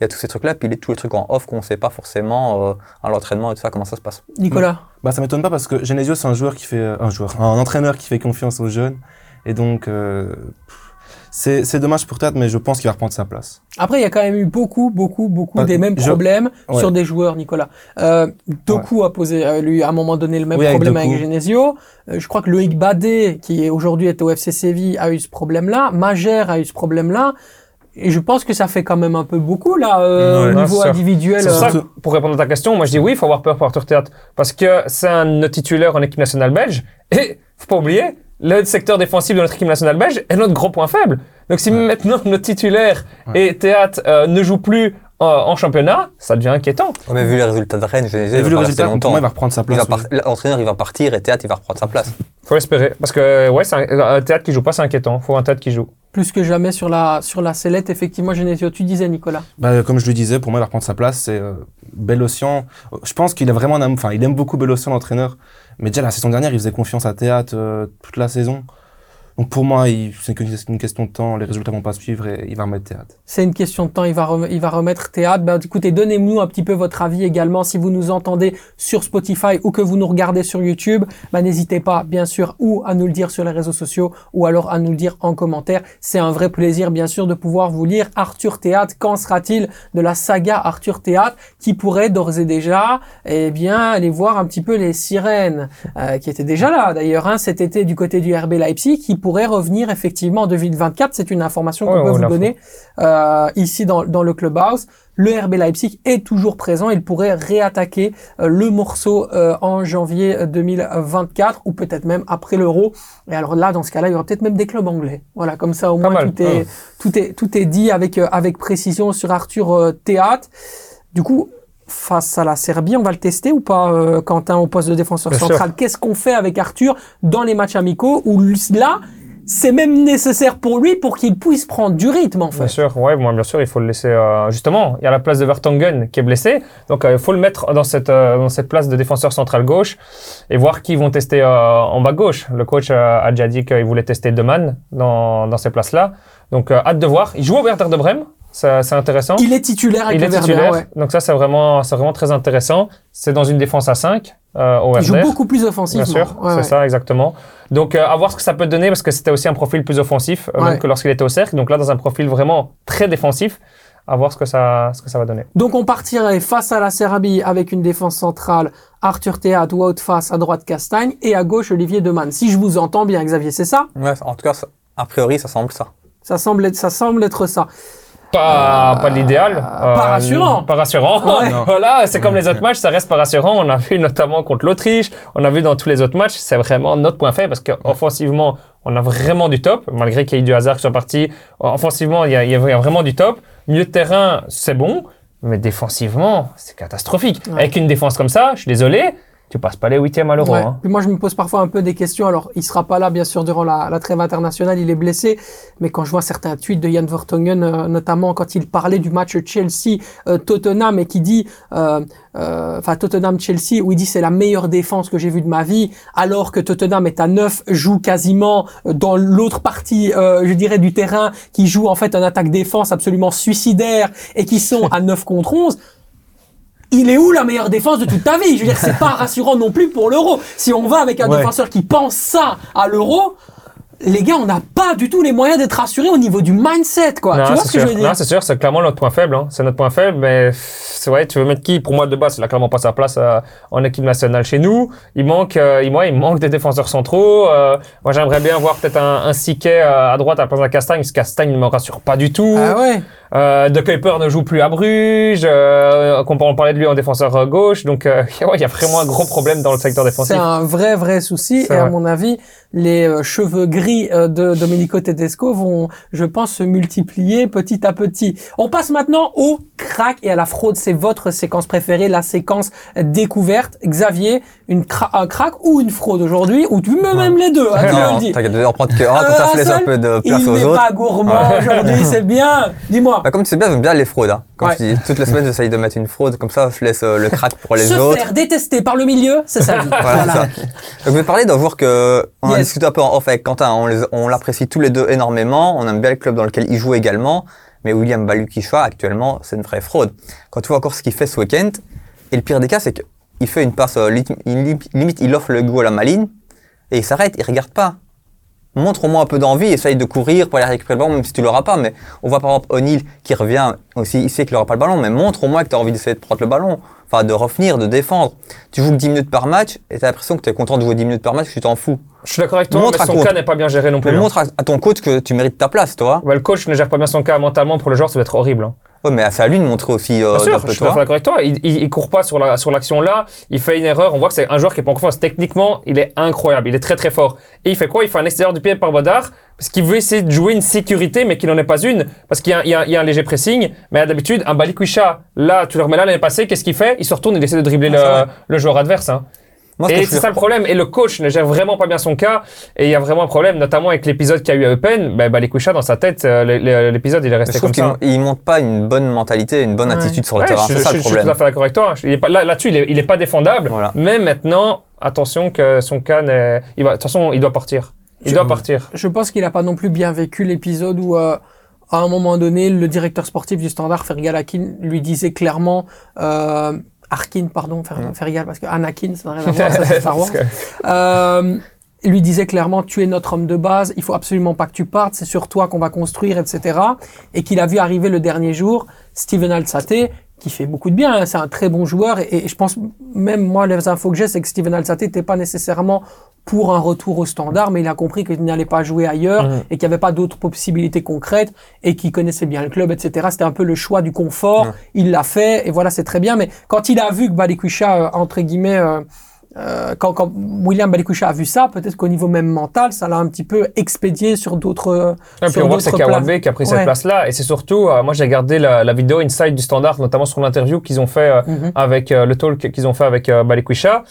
il y a tous ces trucs-là. Puis il y a tous les trucs en off qu'on sait pas forcément euh, à l'entraînement et tout ça, comment ça se passe. Nicolas. Bah, ça m'étonne pas parce que Genesio, c'est un joueur qui fait, euh, un joueur, un entraîneur qui fait confiance aux jeunes. Et donc, euh, c'est, c'est dommage pour Théâtre, mais je pense qu'il va reprendre sa place. Après, il y a quand même eu beaucoup, beaucoup, beaucoup des mêmes je- problèmes Ouais. sur des joueurs, Nicolas. Euh, Doku a posé, euh, lui, à un moment donné, le même Oui, problème avec Genesio. Euh, je crois que Loïc Badé, qui est aujourd'hui est au FC Séville, a eu ce problème-là. Magère a eu ce problème-là. Et je pense que ça fait quand même un peu beaucoup, là, euh, Ouais, au niveau individuel. C'est pour ça euh, que, pour répondre à ta question, moi je dis oui, il faut avoir peur pour Arthur Théâtre. Parce que c'est un titulaires en équipe nationale belge. Et faut pas oublier, le secteur défensif de notre équipe nationale belge est notre gros point faible. Donc si maintenant notre titulaire et Théâtre euh, ne joue plus euh, en championnat, ça devient inquiétant. Ouais, mais vu les résultats de Rennes, Genesio, Et il vu le résultat, longtemps. moi, il va reprendre sa Il place. va par- L'entraîneur, il va partir et Théâtre, il va reprendre sa place. Faut l'espérer. Parce que ouais, c'est un, un Théâtre qui joue pas, c'est inquiétant. Faut un Théâtre qui joue. Plus que jamais sur la, sur la sellette, effectivement, Genesio. Tu disais, Nicolas. Bah, comme je le disais, pour moi, il va reprendre sa place. C'est euh. Je pense qu'il a vraiment un amour- enfin, il aime beaucoup Bélocian, l'entraîneur. Mais déjà, la saison dernière, il faisait confiance à Théâtre euh, toute la saison. Donc pour moi, c'est une question de temps. Les résultats vont pas suivre et il va remettre Théâtre. C'est une question de temps, il va, rem- il va remettre théâtre. Ben, écoutez, donnez-nous un petit peu votre avis également si vous nous entendez sur Spotify ou que vous nous regardez sur YouTube. Ben, n'hésitez pas, bien sûr, ou à nous le dire sur les réseaux sociaux ou alors à nous le dire en commentaire. C'est un vrai plaisir, bien sûr, de pouvoir vous lire Arthur Théâtre. Qu'en sera-t-il de la saga Arthur Théâtre qui pourrait d'ores et déjà, eh bien, aller voir un petit peu les sirènes euh, qui étaient déjà là d'ailleurs hein, cet été du côté du RB Leipzig qui pourrait revenir effectivement en 2024. C'est une information qu'on Ouais, peut vous donner euh, ici dans, dans le clubhouse. Le RB Leipzig est toujours présent. Il pourrait réattaquer euh, le morceau euh, en janvier 2024 ou peut-être même après l'Euro. Et alors là, dans ce cas-là, il y aura peut-être même des clubs anglais. Voilà, comme ça au Pas moins tout est, tout est tout est dit avec avec précision sur Arthur Théâtre. Du coup, face à la Serbie, on va le tester ou pas, euh, Quentin, au poste de défenseur Bien central? Qu'est-ce qu'on fait avec Arthur dans les matchs amicaux où là, c'est même nécessaire pour lui pour qu'il puisse prendre du rythme en Bien fait? sûr, ouais, moi, bien sûr, il faut le laisser. euh, justement, il y a la place de Vertonghen qui est blessé, donc euh, il faut le mettre dans cette euh, dans cette place de défenseur central gauche et voir qui vont tester en bas gauche. Le coach a déjà dit qu'il voulait tester Deman dans dans ces places-là, donc hâte de voir. Il joue au Werder de Brême, c'est intéressant. Il est titulaire avec Il le est Werder, titulaire, ouais. donc ça c'est vraiment c'est vraiment très intéressant. C'est dans une défense à 5 euh, au Il joue beaucoup plus offensivement. Bien sûr, Ouais, c'est ouais. ça, exactement. Donc, euh, à voir ce que ça peut donner, parce que c'était aussi un profil plus offensif, euh, Ouais. même que lorsqu'il était au cercle. Donc là, dans un profil vraiment très défensif, à voir ce que ça, ce que ça va donner. Donc on partirait face à la Serbie avec une défense centrale, Arthur Théâtre, Wout face à droite Castagne et à gauche Olivier Demann. Si je vous entends bien, Xavier, c'est ça? Ouais, en tout cas, ça- a priori, ça semble ça. ça semble, être, ça semble être ça. Pas, pas l'idéal. pas rassurant. Pas rassurant. Ouais. voilà, c'est comme les autres matchs, ça reste pas rassurant. On a vu notamment contre l'Autriche, on a vu dans tous les autres matchs, c'est vraiment notre point faible parce qu'offensivement, on a vraiment du top, malgré qu'il y ait eu du hasard qui soit parti. Offensivement, il y a, il y a- vraiment du top. Milieu de terrain, c'est bon, mais défensivement, c'est catastrophique. Ouais. Avec une défense comme ça, je suis désolé, tu passes pas les huitièmes à l'euro. Ouais. hein. Moi, je me pose parfois un peu des questions. Alors, il sera pas là, bien sûr, durant la, la trêve internationale, il est blessé. Mais quand je vois certains tweets de Jan Vertonghen, euh, notamment quand il parlait du match Chelsea-Tottenham et qui dit, euh, euh, enfin Tottenham-Chelsea, où il dit c'est la meilleure défense que j'ai vue de ma vie, alors que Tottenham est à 9, joue quasiment euh, dans l'autre partie, euh, je dirais, du terrain, qui joue en fait un attaque-défense absolument suicidaire et qui sont à 9 contre 11 il est où la meilleure défense de toute ta vie? Je veux dire, c'est pas rassurant non plus pour l'euro. Si on va avec un Ouais. défenseur qui pense ça à l'euro, les gars, on n'a pas du tout les moyens d'être rassurés au niveau du mindset, quoi. Non, tu vois c'est ce que sûr. je veux dire? Non, c'est sûr, c'est clairement notre point faible. hein. C'est notre point faible, mais c'est vrai, tu veux mettre qui? Pour moi, de base, il a clairement pas sa place euh, en équipe nationale chez nous. Il manque, euh, il, moi, il manque des défenseurs centraux. Euh, moi, j'aimerais bien voir peut-être un, un Siquet à droite à la place d'un Castagne, parce que Castagne ne me rassure pas du tout. Ah ouais? Euh, de Kuiper ne joue plus à Bruges. Euh, qu'on peut en parler de lui en défenseur euh, gauche. Donc, euh, ouais, il y a vraiment un gros problème dans le secteur défensif. C'est un vrai, vrai souci. Et à vrai. mon avis, les euh, cheveux gris euh, de Domenico Tedesco vont, je pense, se multiplier petit à petit. On passe maintenant au crack et à la fraude. C'est votre séquence préférée, la séquence découverte. Xavier, une cra- un crack ou une fraude aujourd'hui, ou tu mets même les deux, hein, tu me le Non, dis. t'inquiète, on prend que un, comme ça, un laisse peu de place Il aux n'est pas gourmand aujourd'hui, c'est bien. Dis-moi. Bah, comme tu sais bien, j'aime bien les fraudes. Hein. Comme Ouais. je dis, toutes les semaines, j'essaye de mettre une fraude, comme ça, je laisse euh, le crack pour les Se autres. faire détester par le milieu, c'est vie. Voilà, ça. Donc, je vais parler d'un joueur que on a Yes. discuté un peu en off avec Quentin. On l'apprécie tous les deux énormément. On aime bien le club dans lequel il joue également. Mais William Balukisha, actuellement, c'est une vraie fraude. Quand tu vois encore ce qu'il fait ce week-end, et le pire des cas, c'est qu'il fait une passe, euh, limite, il offre le goût à la maline, et il s'arrête, il regarde pas. Montre-moi un peu d'envie, essaye de courir pour aller récupérer le ballon, même si tu l'auras pas. Mais on voit par exemple O'Neill qui revient aussi, il sait qu'il n'aura pas le ballon, mais montre au moins que tu as envie d'essayer de prendre le ballon, enfin de revenir, de défendre. Tu joues que 10 minutes par match et tu l'impression que tu es content de jouer 10 minutes par match, tu t'en fous. Je suis d'accord avec toi, Montre mais à son quoi. cas n'est pas bien géré non plus. Mais hein. montre à, à ton coach que tu mérites ta place, toi. Ouais, le coach ne gère pas bien son cas mentalement pour le joueur, ça va être horrible. hein. Ouais, mais c'est à lui de montrer aussi euh, Bien sûr, je suis d'accord avec toi. Il, il, il court pas sur la sur l'action là. Il fait une erreur. On voit que c'est un joueur qui est pas en confiance. Techniquement, il est incroyable. Il est très très fort. Et il fait quoi? Il fait un extérieur du pied par Bodard parce qu'il veut essayer de jouer une sécurité, mais qu'il n'en est pas une parce qu'il y, a un- il y y a un léger pressing. Mais d'habitude, un Balikwisha, là, tu le remets là l'année passée, qu'est-ce qu'il fait? Il se retourne, il essaie de dribbler Ah, le joueur adverse. Hein. Moi, Et je c'est ça le problème. Et le coach ne gère vraiment pas bien son cas. Et il y a vraiment un problème, notamment avec l'épisode qu'il y a eu à Eupen. Ben, Balikwisha, dans sa tête, euh, l'épisode, il est je resté trouve comme qu'il ça. il montre pas une bonne mentalité, une bonne Ouais. attitude sur le Ouais, terrain. je, C'est ça je- le je suis tout à problème. fait d'accord avec toi. Il est pas, là, là-dessus, il est, il est pas défendable. Voilà. Mais maintenant, attention que son cas n'est, il va, de toute façon, il doit partir. Il Je- doit partir. Je pense qu'il a pas non plus bien vécu l'épisode où, euh, à un moment donné, le directeur sportif du Standard, Fergal Akin, lui disait clairement, euh, Arkin, pardon, Fer- Fergal, parce que Anakin, ça n'a rien à voir, ça c'est Star Wars. Euh, il lui disait clairement, tu es notre homme de base, il faut absolument pas que tu partes, c'est sur toi qu'on va construire, etc. Et qu'il a vu arriver le dernier jour Steven Alsate, qui fait beaucoup de bien, hein, c'est un très bon joueur, et, et je pense, même moi, les infos que j'ai, c'est que Steven Alsate n'était pas nécessairement pour un retour au standard, mais il a compris qu'il n'allait pas jouer ailleurs Mhm. et qu'il n'y avait pas d'autres possibilités concrètes et qu'il connaissait bien le club, etc. C'était un peu le choix du confort. Ouais. Il l'a fait et voilà, c'est très bien. Mais quand il a vu que Balikwisha, euh, entre guillemets, euh, euh, quand, quand William Balikwisha a vu ça, peut-être qu'au niveau même mental, ça l'a un petit peu expédié sur d'autres. Et puis sur on voit que c'est Kawabe qui a pris Ouais. cette place-là. Et c'est surtout, euh, moi j'ai regardé la, la vidéo Inside du Standard, notamment sur l'interview qu'ils ont fait euh, Mhm. avec euh, le talk qu'ils ont fait avec euh, Balikwisha.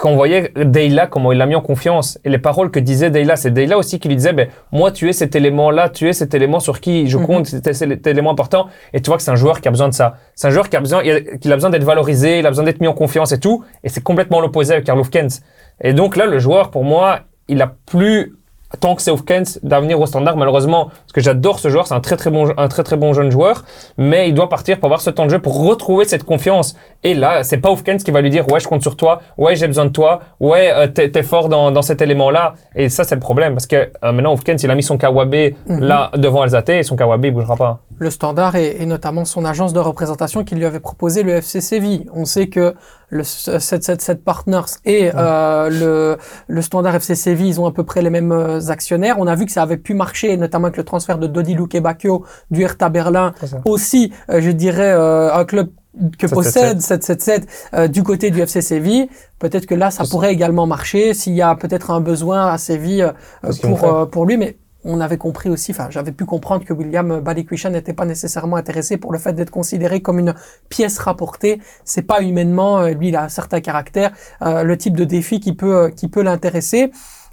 Quand on voyait Deyla, comment il l'a mis en confiance. Et les paroles que disait Deyla, c'est Deyla aussi qui lui disait, ben, moi, tu es cet élément-là, tu es cet élément sur qui je compte, c'est cet élément important. Et tu vois que c'est un joueur qui a besoin de ça. C'est un joueur qui a besoin, qu'il a besoin d'être valorisé, il a besoin d'être mis en confiance et tout. Et c'est complètement l'opposé avec Karl Kent. Et donc là, le joueur, pour moi, il a plus tant que c'est Hofkens d'avenir au standard malheureusement parce que j'adore ce joueur c'est un très très bon un très très bon jeune joueur mais il doit partir pour avoir ce temps de jeu pour retrouver cette confiance et là c'est pas Hofkens qui va lui dire ouais je compte sur toi ouais j'ai besoin de toi ouais euh, t'es t'es fort dans, dans cet élément là et ça c'est le problème parce que euh, maintenant Hofkens il a mis son Kawabe Mhm. là devant Alzate et son Kawabe il bougera pas le Standard et, et notamment son agence de représentation qui lui avait proposé le FC Séville. On sait que le 777 Partners et euh, le, le Standard FC Séville, ils ont à peu près les mêmes euh, actionnaires. On a vu que ça avait pu marcher, notamment avec le transfert de Dodi Lukebakio du Hertha Berlin. Aussi, euh, je dirais, euh, un club que 777. possède 777 euh, du côté du FC Séville. Peut-être que là, ça pourrait également marcher s'il y a peut-être un besoin à Séville euh, pour, euh, pour lui. Mais on avait compris aussi, enfin, j'avais pu comprendre que William Balikwisha n'était pas nécessairement intéressé pour le fait d'être considéré comme une pièce rapportée. C'est pas humainement, euh, lui, il a un certain caractère, euh, le type de défi qui peut, euh, qui peut l'intéresser.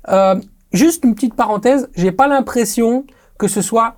Euh, juste une petite parenthèse, j'ai pas l'impression que ce soit,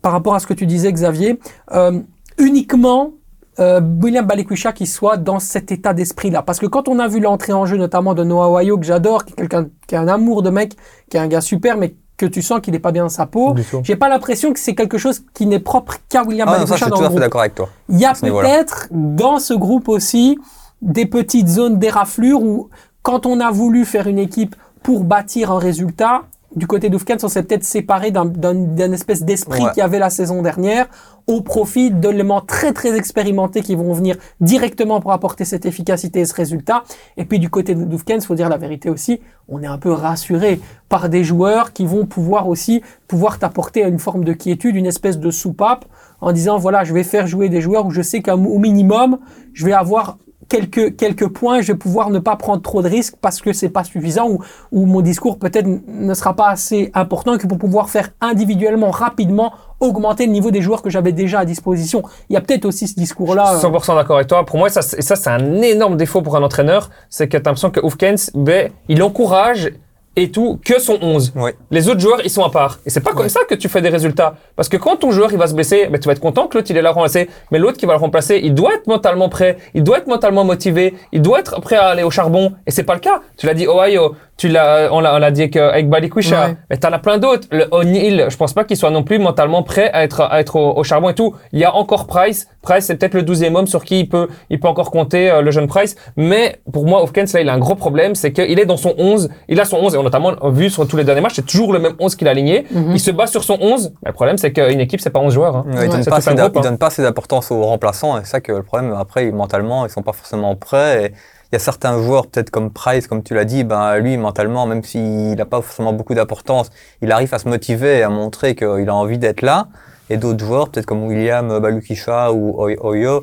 par rapport à ce que tu disais, Xavier, euh, uniquement euh, William Balikwisha qui soit dans cet état d'esprit-là. Parce que quand on a vu l'entrée en jeu, notamment de Noah Wayo, que j'adore, qui est quelqu'un qui a un amour de mec, qui est un gars super, mais que tu sens qu'il n'est pas bien dans sa peau, j'ai pas l'impression que c'est quelque chose qui n'est propre qu'à William Ah, Balikwisha dans tout le à fait groupe. d'accord avec toi. Il y a peut-être dans ce groupe aussi des petites zones d'éraflure où quand on a voulu faire une équipe pour bâtir un résultat, du côté d'Oufkens, on s'est peut-être séparé d'un, espèce d'esprit Ouais. qu'il y avait la saison dernière au profit d'éléments très très expérimentés qui vont venir directement pour apporter cette efficacité et ce résultat. Et puis du côté d'Oufkens, faut dire la vérité aussi, on est un peu rassuré par des joueurs qui vont pouvoir aussi pouvoir t'apporter une forme de quiétude, une espèce de soupape en disant voilà, je vais faire jouer des joueurs où je sais qu'au minimum, je vais avoir quelques quelques points, je vais pouvoir ne pas prendre trop de risques parce que c'est pas suffisant ou, ou mon discours peut-être ne sera pas assez important que pour pouvoir faire individuellement rapidement augmenter le niveau des joueurs que j'avais déjà à disposition. Il y a peut-être aussi ce discours-là. euh, 100% d'accord avec toi. Pour moi, ça, c'est- un énorme défaut pour un entraîneur, c'est que tu as l'impression que Oufkens, ben, il encourage et tout que son 11. Ouais. Les autres joueurs, ils sont à part. Et c'est pas comme ça que tu fais des résultats. Parce que quand ton joueur, il va se blesser, ben, tu vas être content que l'autre, il est là à remplacer. Mais l'autre qui va le remplacer, il doit être mentalement prêt, il doit être mentalement motivé, il doit être prêt à aller au charbon. Et c'est pas le cas. Tu l'as dit Ohio, tu l'as, on l'a, on l'a dit avec, avec Balikwisha. Ouais. Mais t'en as plein d'autres. Le O'Neill, je pense pas qu'il soit non plus mentalement prêt à être, à être au, au charbon et tout. Il y a encore Price. Price, c'est peut-être le 12e homme sur qui il peut, il peut encore compter, euh, le jeune Price. Mais pour moi, Hopkins, là, il a un gros problème. C'est qu'il est dans son 11. Il a son 11 et on a notamment vu sur tous les derniers matchs, c'est toujours le même 11 qu'il a aligné. Mhm. Il se bat sur son 11. Mais le problème, c'est qu'une équipe, c'est pas 11 joueurs. Hein. Ouais, Ouais. il donne pas assez il hein. donne pas assez d'importance aux remplaçants et c'est ça que le problème après ils- mentalement ils sont pas forcément prêts et il y a certains joueurs peut-être comme Price comme tu l'as dit ben lui mentalement même s'il n'a pas forcément beaucoup d'importance il arrive à se motiver et à montrer qu'il a envie d'être là et d'autres joueurs peut-être comme William Balukisha ou Oy- Oyo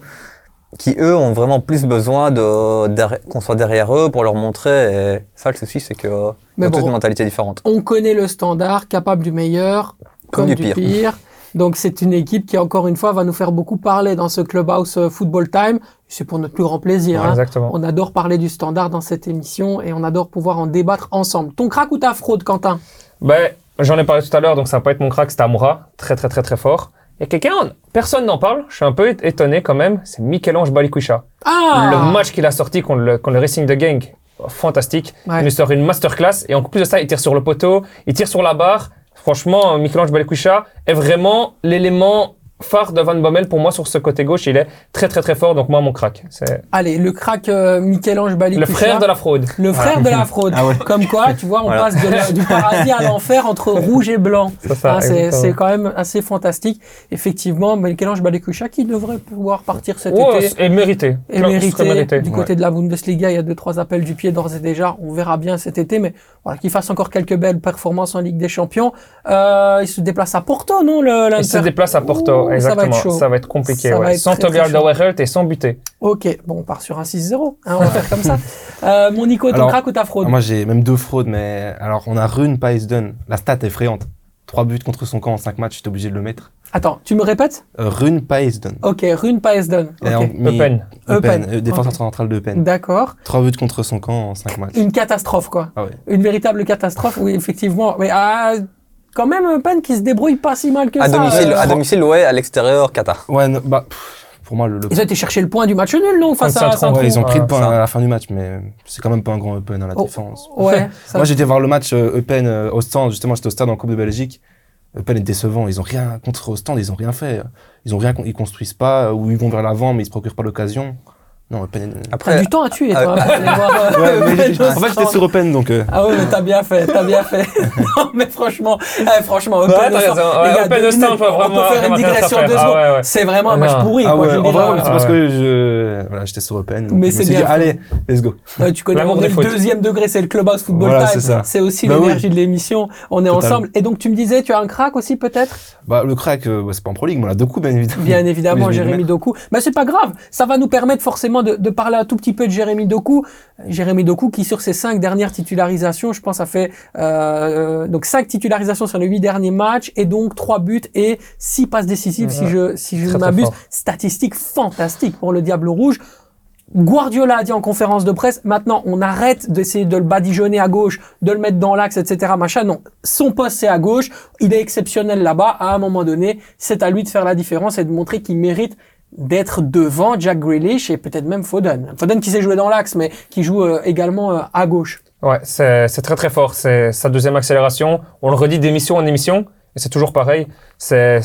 qui eux ont vraiment plus besoin de qu'on soit derrière eux pour leur montrer et ça le souci c'est que ont bon. une mentalité différente on connaît le standard, capable du meilleur, comme, Comme du, du pire. pire. Donc c'est une équipe qui encore une fois va nous faire beaucoup parler dans ce clubhouse euh, football time. C'est pour notre plus grand plaisir. Ouais, hein. Exactement. On adore parler du standard dans cette émission et on adore pouvoir en débattre ensemble. Ton crack ou ta fraude, Quentin? Ben, j'en ai parlé tout à l'heure, donc ça va pas être mon crack, c'est Amoura. Très, très, très, très fort. Et quelqu'un, personne n'en parle. Je suis un peu étonné quand même. C'est Michel-Ange Balikwisha. Ah Le match qu'il a sorti contre le, contre le Racing de Gang, fantastique. Ouais. Il nous sort une masterclass et en plus de ça, il tire sur le poteau, il tire sur la barre. Franchement, Michel-Ange est vraiment l'élément phare de Van Bommel pour moi sur ce côté gauche. Il est très très très fort, donc moi mon crack. C'est Allez, le crack euh, Michel-Ange Balikwisha. le frère de la fraude. Le frère de la fraude. Ah ouais. Comme quoi, tu vois, on Voilà. passe de la- du paradis à l'enfer entre rouge et blanc. C'est ça, c'est exactement. c'est quand même assez fantastique. Effectivement, Michel-Ange Balikwisha qui devrait pouvoir partir cet Ouais, été. et mérité. Et mérité, du côté de la Bundesliga, il y a deux trois appels du pied d'ores et déjà. On verra bien cet été, mais voilà, qu'il fasse encore quelques belles performances en Ligue des Champions. Euh, il se déplace à Porto, non le Il se déplace à Porto, Ouh, ça va exactement. être chaud. Ça va être compliqué. Ça va ouais. être Sans très. Alderweireld et sans buter. Ok, bon, on part sur un 6-0. hein, on va faire comme ça. Euh, mon Nico, ton Alors, crack ou ta fraude? Moi, j'ai même deux fraudes, mais alors, on a Rune Paisden. La stat est effrayante. Trois buts contre son camp en cinq matchs, j'étais obligé de le mettre. Attends, tu me répètes? Euh, Rune Paisden. Ok, Rune Paesden. Et en- Ok, mis- Eupen. Eupen, Eupen. euh, défenseur Ok. central de Eupen. d'accord. Trois buts contre son camp en cinq matchs. Une catastrophe, quoi. Ah ouais. Une véritable catastrophe, oui, effectivement. Mais ah, quand même, Eupen qui se débrouille pas si mal que à ça. domicile euh, à domicile ouais à l'extérieur Qatar Ouais, non, bah, pff, pour moi, le, le- Ils ont été chercher le point du match nul, non, face à Saint-Tron, Saint-Tron ouais, ils ont pris le point ça. à la fin du match, mais c'est quand même pas un grand Eupen à la Oh. défense. Ouais. Moi, j'étais voir le match euh, Eupen euh, au stand, justement, j'étais au stade en Coupe de Belgique. Eupen est décevant, ils ont rien contre au stand, ils ont rien fait. Ils ont rien, ils construisent pas, ou ils vont vers l'avant, mais ils se procurent pas l'occasion. Non, Eupen. T'as après du temps à tuer, Ah, toi, pour aller voir. euh, Ouais, mais en fait, j'étais sur Eupen, donc. euh, Ah ouais, mais t'as bien fait, t'as bien fait. non, mais franchement, eh, franchement, Ouais, t'as raison. Ouais, gars, faut vraiment- on peut faire une vraiment digression de Ah secondes. ouais, ouais. C'est vraiment un Non. match pourri, Ah quoi. ouais, je veux en dire, vrai, euh, c'est parce que je, voilà, j'étais sur donc Mais c'est bien dit, allez, let's go. Tu connais le deuxième degré, c'est le Clubhouse Football Time. c'est ça. C'est aussi Bah l'énergie de l'émission. On est ensemble. Et donc, tu me disais, tu as un crack aussi, peut-être? Bah, le crack, euh, bah, c'est pas en Pro League, mais on a deux coups, bien évidemment. Bien évidemment, Jérémy Doku. Mais c'est pas grave. Ça va nous permettre forcément de, de parler un tout petit peu de Jérémy Doku. Jérémy Doku qui, sur ses cinq dernières titularisations, je pense, a fait euh, donc cinq titularisations sur les huit derniers matchs et donc trois buts et six passes décisives, si je si je m'abuse. Statistique fantastique pour le Diable Rouge. Guardiola a dit en conférence de presse, maintenant on arrête d'essayer de le badigeonner à gauche, de le mettre dans l'axe, etc. Machin. Non, son poste c'est à gauche, il est exceptionnel là-bas. À un moment donné, c'est à lui de faire la différence et de montrer qu'il mérite d'être devant Jack Grealish et peut-être même Foden. Foden qui sait jouer dans l'axe, mais qui joue euh, également euh, à gauche. Ouais, c'est très très fort. C'est sa deuxième accélération. On le redit d'émission en émission, et c'est toujours pareil. C'est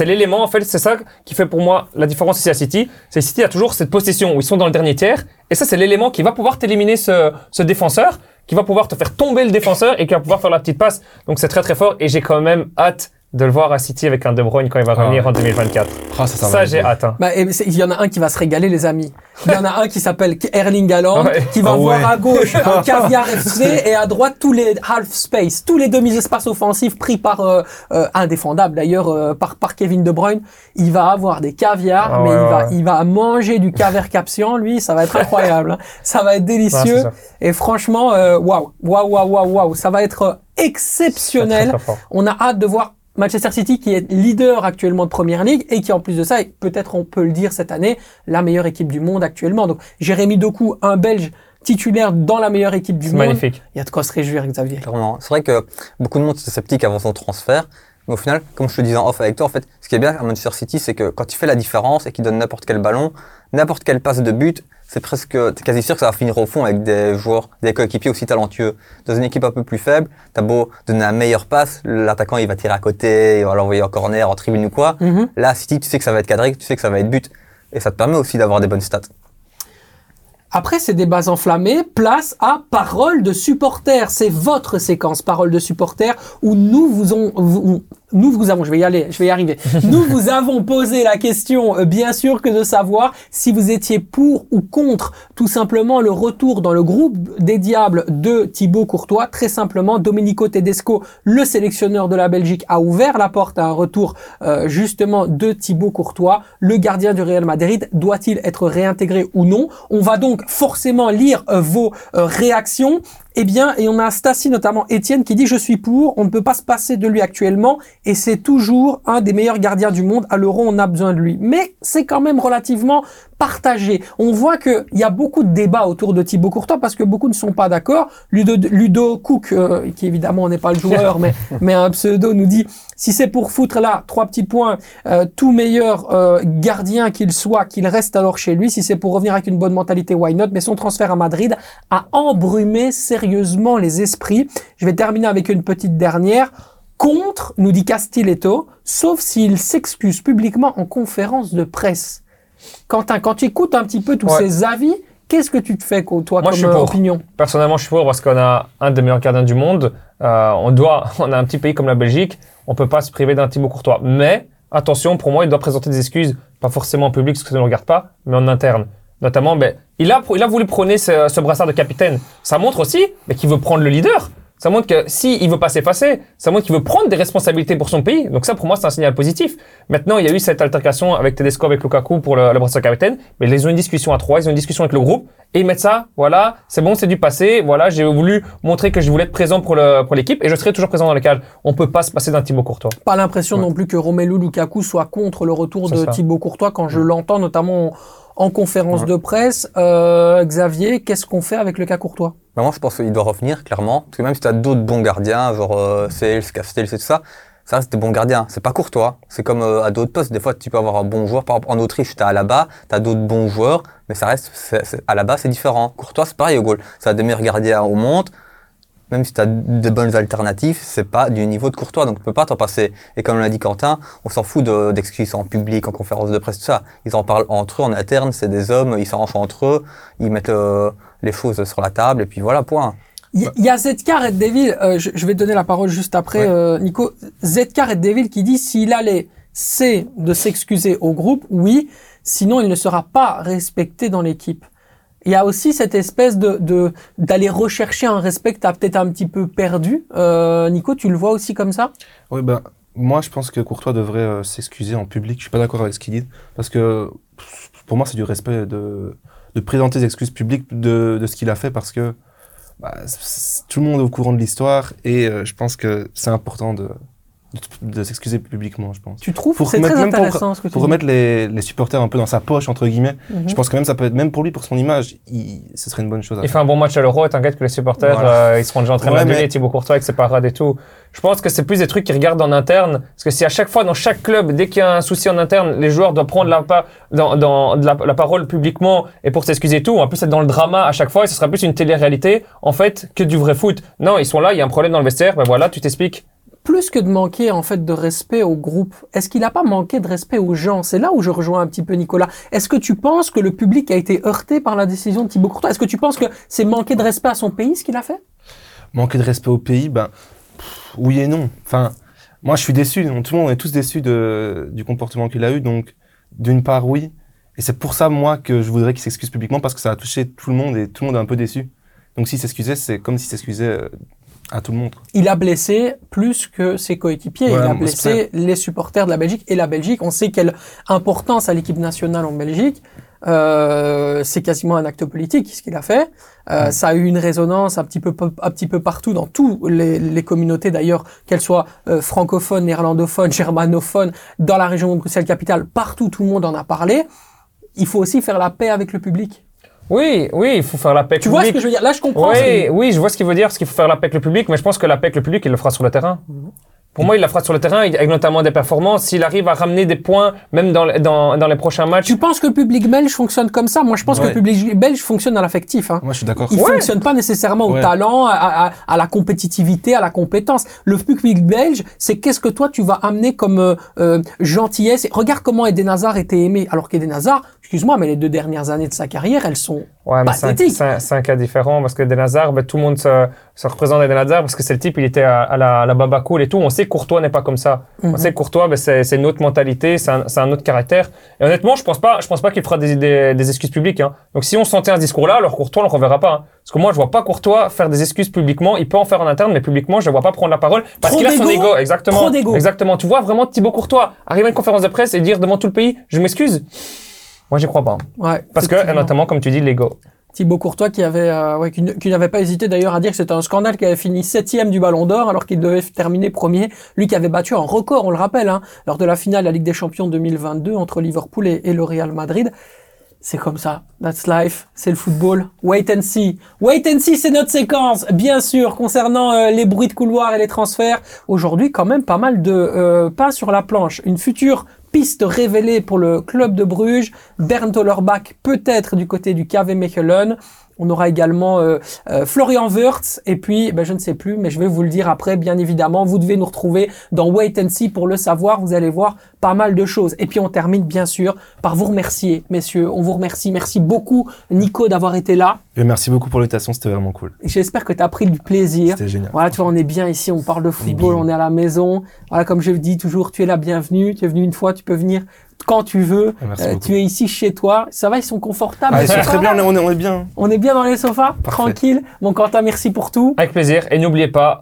l'élément en fait. C'est ça qui fait pour moi la différence ici à City. C'est City a toujours cette possession où ils sont dans le dernier tiers, et ça c'est l'élément qui va pouvoir t'éliminer ce ce défenseur qui va pouvoir te faire tomber le défenseur et qui va pouvoir faire la petite passe. Donc c'est très très fort et j'ai quand même hâte de le voir à City avec un De Bruyne quand il va Ah revenir en 2024. Ah, ça, j'ai hâte. hein. Bah, et c'est- il y en a un qui va se régaler, les amis. Il y en a un qui s'appelle Erling Haaland, Ouais. qui va Ah voir ouais. à gauche un caviar FC et à droite tous les half space, tous les demi-espaces offensifs pris par euh, euh, indéfendable d'ailleurs euh, par par Kevin De Bruyne. Il va avoir des caviars, Ah mais ouais, il va ouais. il va manger du caviar capsion, lui, ça va être incroyable. hein. Ça va être délicieux ça. et franchement, euh, waouh, waouh, waouh, waouh, waouh, ça va être euh, exceptionnel. Très, très fort. On a hâte de voir Manchester City qui est leader actuellement de Première Ligue et qui en plus de ça, est peut-être on peut le dire cette année, la meilleure équipe du monde actuellement. Donc Jérémy Doku, un Belge titulaire dans la meilleure équipe du C'est monde. magnifique. Il y a de quoi se réjouir, Xavier. Clairement. C'est vrai que beaucoup de monde était sceptique avant son transfert. Mais au final, comme je te disais en off avec toi, en fait, ce qui est bien à Manchester City, c'est que quand il fait la différence et qu'il donne n'importe quel ballon, n'importe quelle passe de but, c'est presque, t'es quasi sûr que ça va finir au fond avec des joueurs, des coéquipiers aussi talentueux. Dans une équipe un peu plus faible, t'as beau donner un meilleur passe, l'attaquant il va tirer à côté, il va l'envoyer en corner, en tribune ou quoi. Mhm. Là, City, tu sais que ça va être cadré, tu sais que ça va être but. Et ça te permet aussi d'avoir des bonnes stats. Après ces débats enflammés, place à Parole de supporters. C'est votre séquence Parole de supporters où nous vous, on- vous- nous vous avons, je vais y aller, je vais y arriver. nous vous avons posé la question, euh, bien sûr, que de savoir si vous étiez pour ou contre tout simplement le retour dans le groupe des diables de Thibaut Courtois. Très simplement, Domenico Tedesco, le sélectionneur de la Belgique, a ouvert la porte à un retour euh, justement de Thibaut Courtois. Le gardien du Real Madrid doit-il être réintégré ou non? On va donc forcément lire euh, vos euh, réactions. Eh bien, et on a Stassi, notamment Étienne, qui dit « Je suis pour, on ne peut pas se passer de lui actuellement, et c'est toujours un des meilleurs gardiens du monde. À l'Euro, on a besoin de lui. » Mais c'est quand même relativement partagé. On voit qu'il y a beaucoup de débats autour de Thibaut Courtois, parce que beaucoup ne sont pas d'accord. Ludo, Ludo Cook, euh, qui évidemment n'est pas le joueur, mais, mais un pseudo, nous dit « Si c'est pour foutre là, trois petits points, euh, tout meilleur euh, gardien qu'il soit, qu'il reste alors chez lui. Si c'est pour revenir avec une bonne mentalité, why not? Mais son transfert à Madrid a embrumé sérieusement les esprits. Je vais terminer avec une petite dernière. Contre, nous dit Castiletto, sauf s'il s'excuse publiquement en conférence de presse. Quentin, quand tu écoutes un petit peu tous Ouais. ces avis, qu'est-ce que tu te fais, toi, Moi, comme je suis pour. opinion? Personnellement, je suis pour parce qu'on a un des meilleurs gardiens du monde. Euh, on doit, on a un petit pays comme la Belgique, on peut pas se priver d'un Thibaut Courtois. Mais attention, pour moi, il doit présenter des excuses, pas forcément en public parce que ça ne le regarde pas, mais en interne. Notamment, ben, il a, il a voulu prôner ce, ce brassard de capitaine. Ça montre aussi ben, qu'il veut prendre le leader. Ça montre que si il veut pas s'effacer, ça montre qu'il veut prendre des responsabilités pour son pays. Donc ça, pour moi, c'est un signal positif. Maintenant, il y a eu cette altercation avec Tedesco, avec Lukaku pour le, le brassard de capitaine. Mais ils ont une discussion à trois, ils ont une discussion avec le groupe et ils mettent ça. Voilà, c'est bon, c'est du passé. Voilà, j'ai voulu montrer que je voulais être présent pour le pour l'équipe et je serai toujours présent dans les cages. On peut pas se passer d'un Thibaut Courtois. Pas l'impression Ouais. non plus que Romelu Lukaku soit contre le retour de ça. Thibaut Courtois quand je l'entends notamment en conférence de presse. Euh, Xavier, qu'est-ce qu'on fait avec le cas Courtois? Bah, moi, je pense qu'il doit revenir, clairement. Parce que même si tu as d'autres bons gardiens, genre euh, Sales, Castells et tout ça, ça reste des bons gardiens. C'est pas courtois. C'est comme euh, à d'autres postes. Des fois, tu peux avoir un bon joueur. Par exemple, en Autriche, tu as Alaba, tu as d'autres bons joueurs, mais ça reste, c'est- c'est- Alaba, c'est différent. Courtois, c'est pareil au goal. Ça a des meilleurs gardiens au monde. Même si tu as de bonnes alternatives, c'est pas du niveau de Courtois, donc tu peux pas t'en passer. Et comme l'a dit Quentin, on s'en fout de- d'excuses en public, en conférence de presse, tout ça. Ils en parlent entre eux, en interne, c'est des hommes, ils s'arrangent entre eux, ils mettent euh, les choses sur la table, et puis voilà, point. Il y, a Zedka Red Devil, euh, je, je vais donner la parole juste après, Ouais. euh, Nico. Zedka Red Devil qui dit s'il allait, c'est de s'excuser au groupe, oui, sinon il ne sera pas respecté dans l'équipe. Il y a aussi cette espèce de d'aller rechercher un respect que tu as peut-être un petit peu perdu. Euh, Nico, tu le vois aussi comme ça? Oui, ben, moi, je pense que Courtois devrait euh, s'excuser en public. Je suis pas d'accord avec ce qu'il dit. Parce que, pour moi, c'est du respect de, de présenter des excuses publiques de, de ce qu'il a fait parce que bah, tout le monde est au courant de l'histoire et euh, je pense que c'est important de, de, de s'excuser publiquement, je pense. Tu trouves Pour C'est très remettre- même pour- intéressant ce que tu Pour dis. remettre les, les supporters un peu dans sa poche, entre guillemets, Mhm. je pense que même ça peut être, même pour lui, pour son image, il- ce serait une bonne chose à Il faire. fait un bon match à l'Euro et t'inquiète que les supporters, Voilà. euh, ils seront déjà en train Ouais, de mais-. Thibaut Courtois avec ses parades et tout. Je pense que c'est plus des trucs qu'ils regardent en interne. Parce que si à chaque fois, dans chaque club, dès qu'il y a un souci en interne, les joueurs doivent prendre la, pa- dans, dans, la, la parole publiquement et pour s'excuser et tout, en plus être dans le drama à chaque fois, et ce sera plus une télé-réalité, en fait, que du vrai foot. Non, ils sont là, il y a un problème dans le vestiaire, ben voilà, tu t'expliques. Plus que de manquer en fait de respect au groupe, est-ce qu'il n'a pas manqué de respect aux gens? C'est là où je rejoins un petit peu Nicolas. Est-ce que tu penses que le public a été heurté par la décision de Thibaut Courtois? Est-ce que tu penses que c'est manquer de respect à son pays ce qu'il a fait? Manquer de respect au pays, ben, oui et non. Enfin, moi, je suis déçu. Tout le monde est tous déçus de, du comportement qu'il a eu. Donc, d'une part, oui. Et c'est pour ça, moi, que je voudrais qu'il s'excuse publiquement parce que ça a touché tout le monde et tout le monde est un peu déçu. Donc, s'il s'excusait, c'est comme s'il s'excusait euh, à tout le monde. Il a blessé plus que ses coéquipiers. Il a blessé les supporters de la Belgique. Et la Belgique, on sait quelle importance à l'équipe nationale en Belgique. Euh, c'est quasiment un acte politique ce qu'il a fait. Euh, Ça a eu une résonance un petit peu un petit peu partout dans toutes les, les communautés d'ailleurs, qu'elles soient euh, francophones, néerlandophones, germanophones, dans la région de Bruxelles-Capitale, partout tout le monde en a parlé. Il faut aussi faire la paix avec le public. Oui, oui, il faut faire la paix avec Tu vois ce que je veux dire? Là, je comprends. ce Oui, que- oui, je vois ce qu'il veut dire, ce qu'il faut faire la paix avec le public, mais je pense que la paix avec le public, il le fera sur le terrain. Pour moi, il la fera sur le terrain, avec notamment des performances. S'il arrive à ramener des points, même dans, dans, dans les prochains matchs. Tu penses que le public belge fonctionne comme ça? Moi, je pense que le public belge fonctionne à l'affectif. Hein. Moi, je suis d'accord. Il Ouais. fonctionne pas nécessairement au talent, à, à- à la compétitivité, à la compétence. Le public belge, c'est qu'est-ce que toi tu vas amener comme euh, euh, gentillesse? Et Regarde comment Eden Hazard était aimé, alors qu'Eden Hazard, excuse-moi, mais les deux dernières années de sa carrière, elles sont Ouais, mais c'est un, pathétique. c'est un- cas différent parce que Eden Hazard, ben, tout le monde se, se représente Eden Hazard parce que c'est le type, il était à, à la, à la baba cool et tout. On sait que Courtois n'est pas comme ça. On Mhm. sait que Courtois, ben, c'est une autre mentalité, c'est un, autre caractère. Et honnêtement, je pense pas, je pense pas qu'il fera des, des, des excuses publiques. Hein. Donc si on sentait un discours là, alors Courtois, on le reverra pas. hein. Parce que moi, je vois pas Courtois faire des excuses publiquement. Il peut en faire en interne, mais publiquement, je le vois pas prendre la parole parce qu'il a son ego. Exactement. Trop. Exactement. Tu vois vraiment Thibaut Courtois arriver à une conférence de presse et dire devant tout le pays, je m'excuse. Moi, j'y crois pas. ouais. Parce que, notamment, comme tu dis, l'ego. Thibaut Courtois qui avait, euh, ouais, qui, qui n'avait pas hésité d'ailleurs à dire que c'était un scandale qu'il avait fini septième du Ballon d'Or alors qu'il devait terminer premier. Lui qui avait battu un record, on le rappelle, hein, lors de la finale de la Ligue des Champions 2022 entre Liverpool et, et le Real Madrid. C'est comme ça. That's life. C'est le football. Wait and see. Wait and see, c'est notre séquence. Bien sûr, concernant euh, les bruits de couloir et les transferts. Aujourd'hui, quand même, pas mal de euh, pas sur la planche. Une future piste révélée pour le club de Bruges. Bernd Hollerbach, peut-être du côté du KV Mechelen. On aura également euh, euh, Florian Wirtz et puis ben, je ne sais plus, mais je vais vous le dire après, bien évidemment. Vous devez nous retrouver dans Wait and See pour le savoir. Vous allez voir pas mal de choses. Et puis on termine bien sûr par vous remercier, messieurs. On vous remercie. Merci beaucoup, Nico, d'avoir été là. Et merci beaucoup pour l'invitation, c'était vraiment cool. J'espère que tu as pris du plaisir. C'était génial. Voilà, tu vois, on est bien ici, on parle de football, bien. on est à la maison. Voilà, comme je le dis toujours, tu es la bienvenue. Tu es venu une fois, tu peux venir quand tu veux. Merci Euh, tu es ici chez toi. Ça va, ils sont confortables. Ah, ils sont très bien, on est, on est bien. On est bien dans les sofas, Parfait. tranquille. Mon Quentin, merci pour tout. Avec plaisir. Et n'oubliez pas,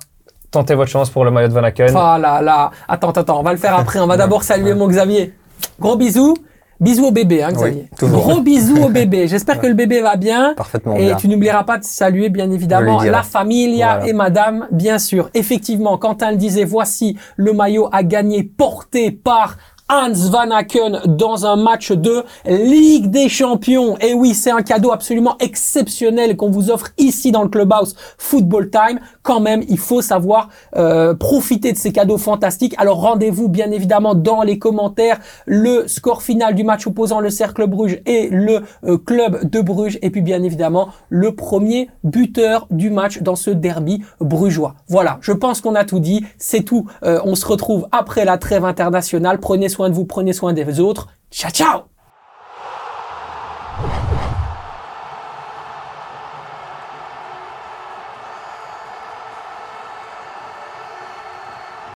tentez votre chance pour le maillot de Van Aken. Oh là là. Attends, attends, on va le faire après. On va d'abord saluer mon Xavier. Gros bisous. Bisous au bébé, hein, Xavier. Gros bisous au bébé. J'espère que le bébé va bien. Parfaitement Et bien. tu n'oublieras pas de saluer, bien évidemment, la familia Voilà. et madame, bien sûr. Effectivement, Quentin le disait, voici le maillot à gagner porté par Hans Van Aken dans un match de Ligue des Champions. Et oui, c'est un cadeau absolument exceptionnel qu'on vous offre ici dans le Clubhouse Football Time. Quand même, il faut savoir euh, profiter de ces cadeaux fantastiques. Alors rendez-vous bien évidemment dans les commentaires le score final du match opposant le Cercle Bruges et le euh, club de Bruges. Et puis bien évidemment le premier buteur du match dans ce derby brugeois. Voilà, je pense qu'on a tout dit. C'est tout. Euh, on se retrouve après la trêve internationale. Prenez soin de vous, prenez soin des autres. Ciao, ciao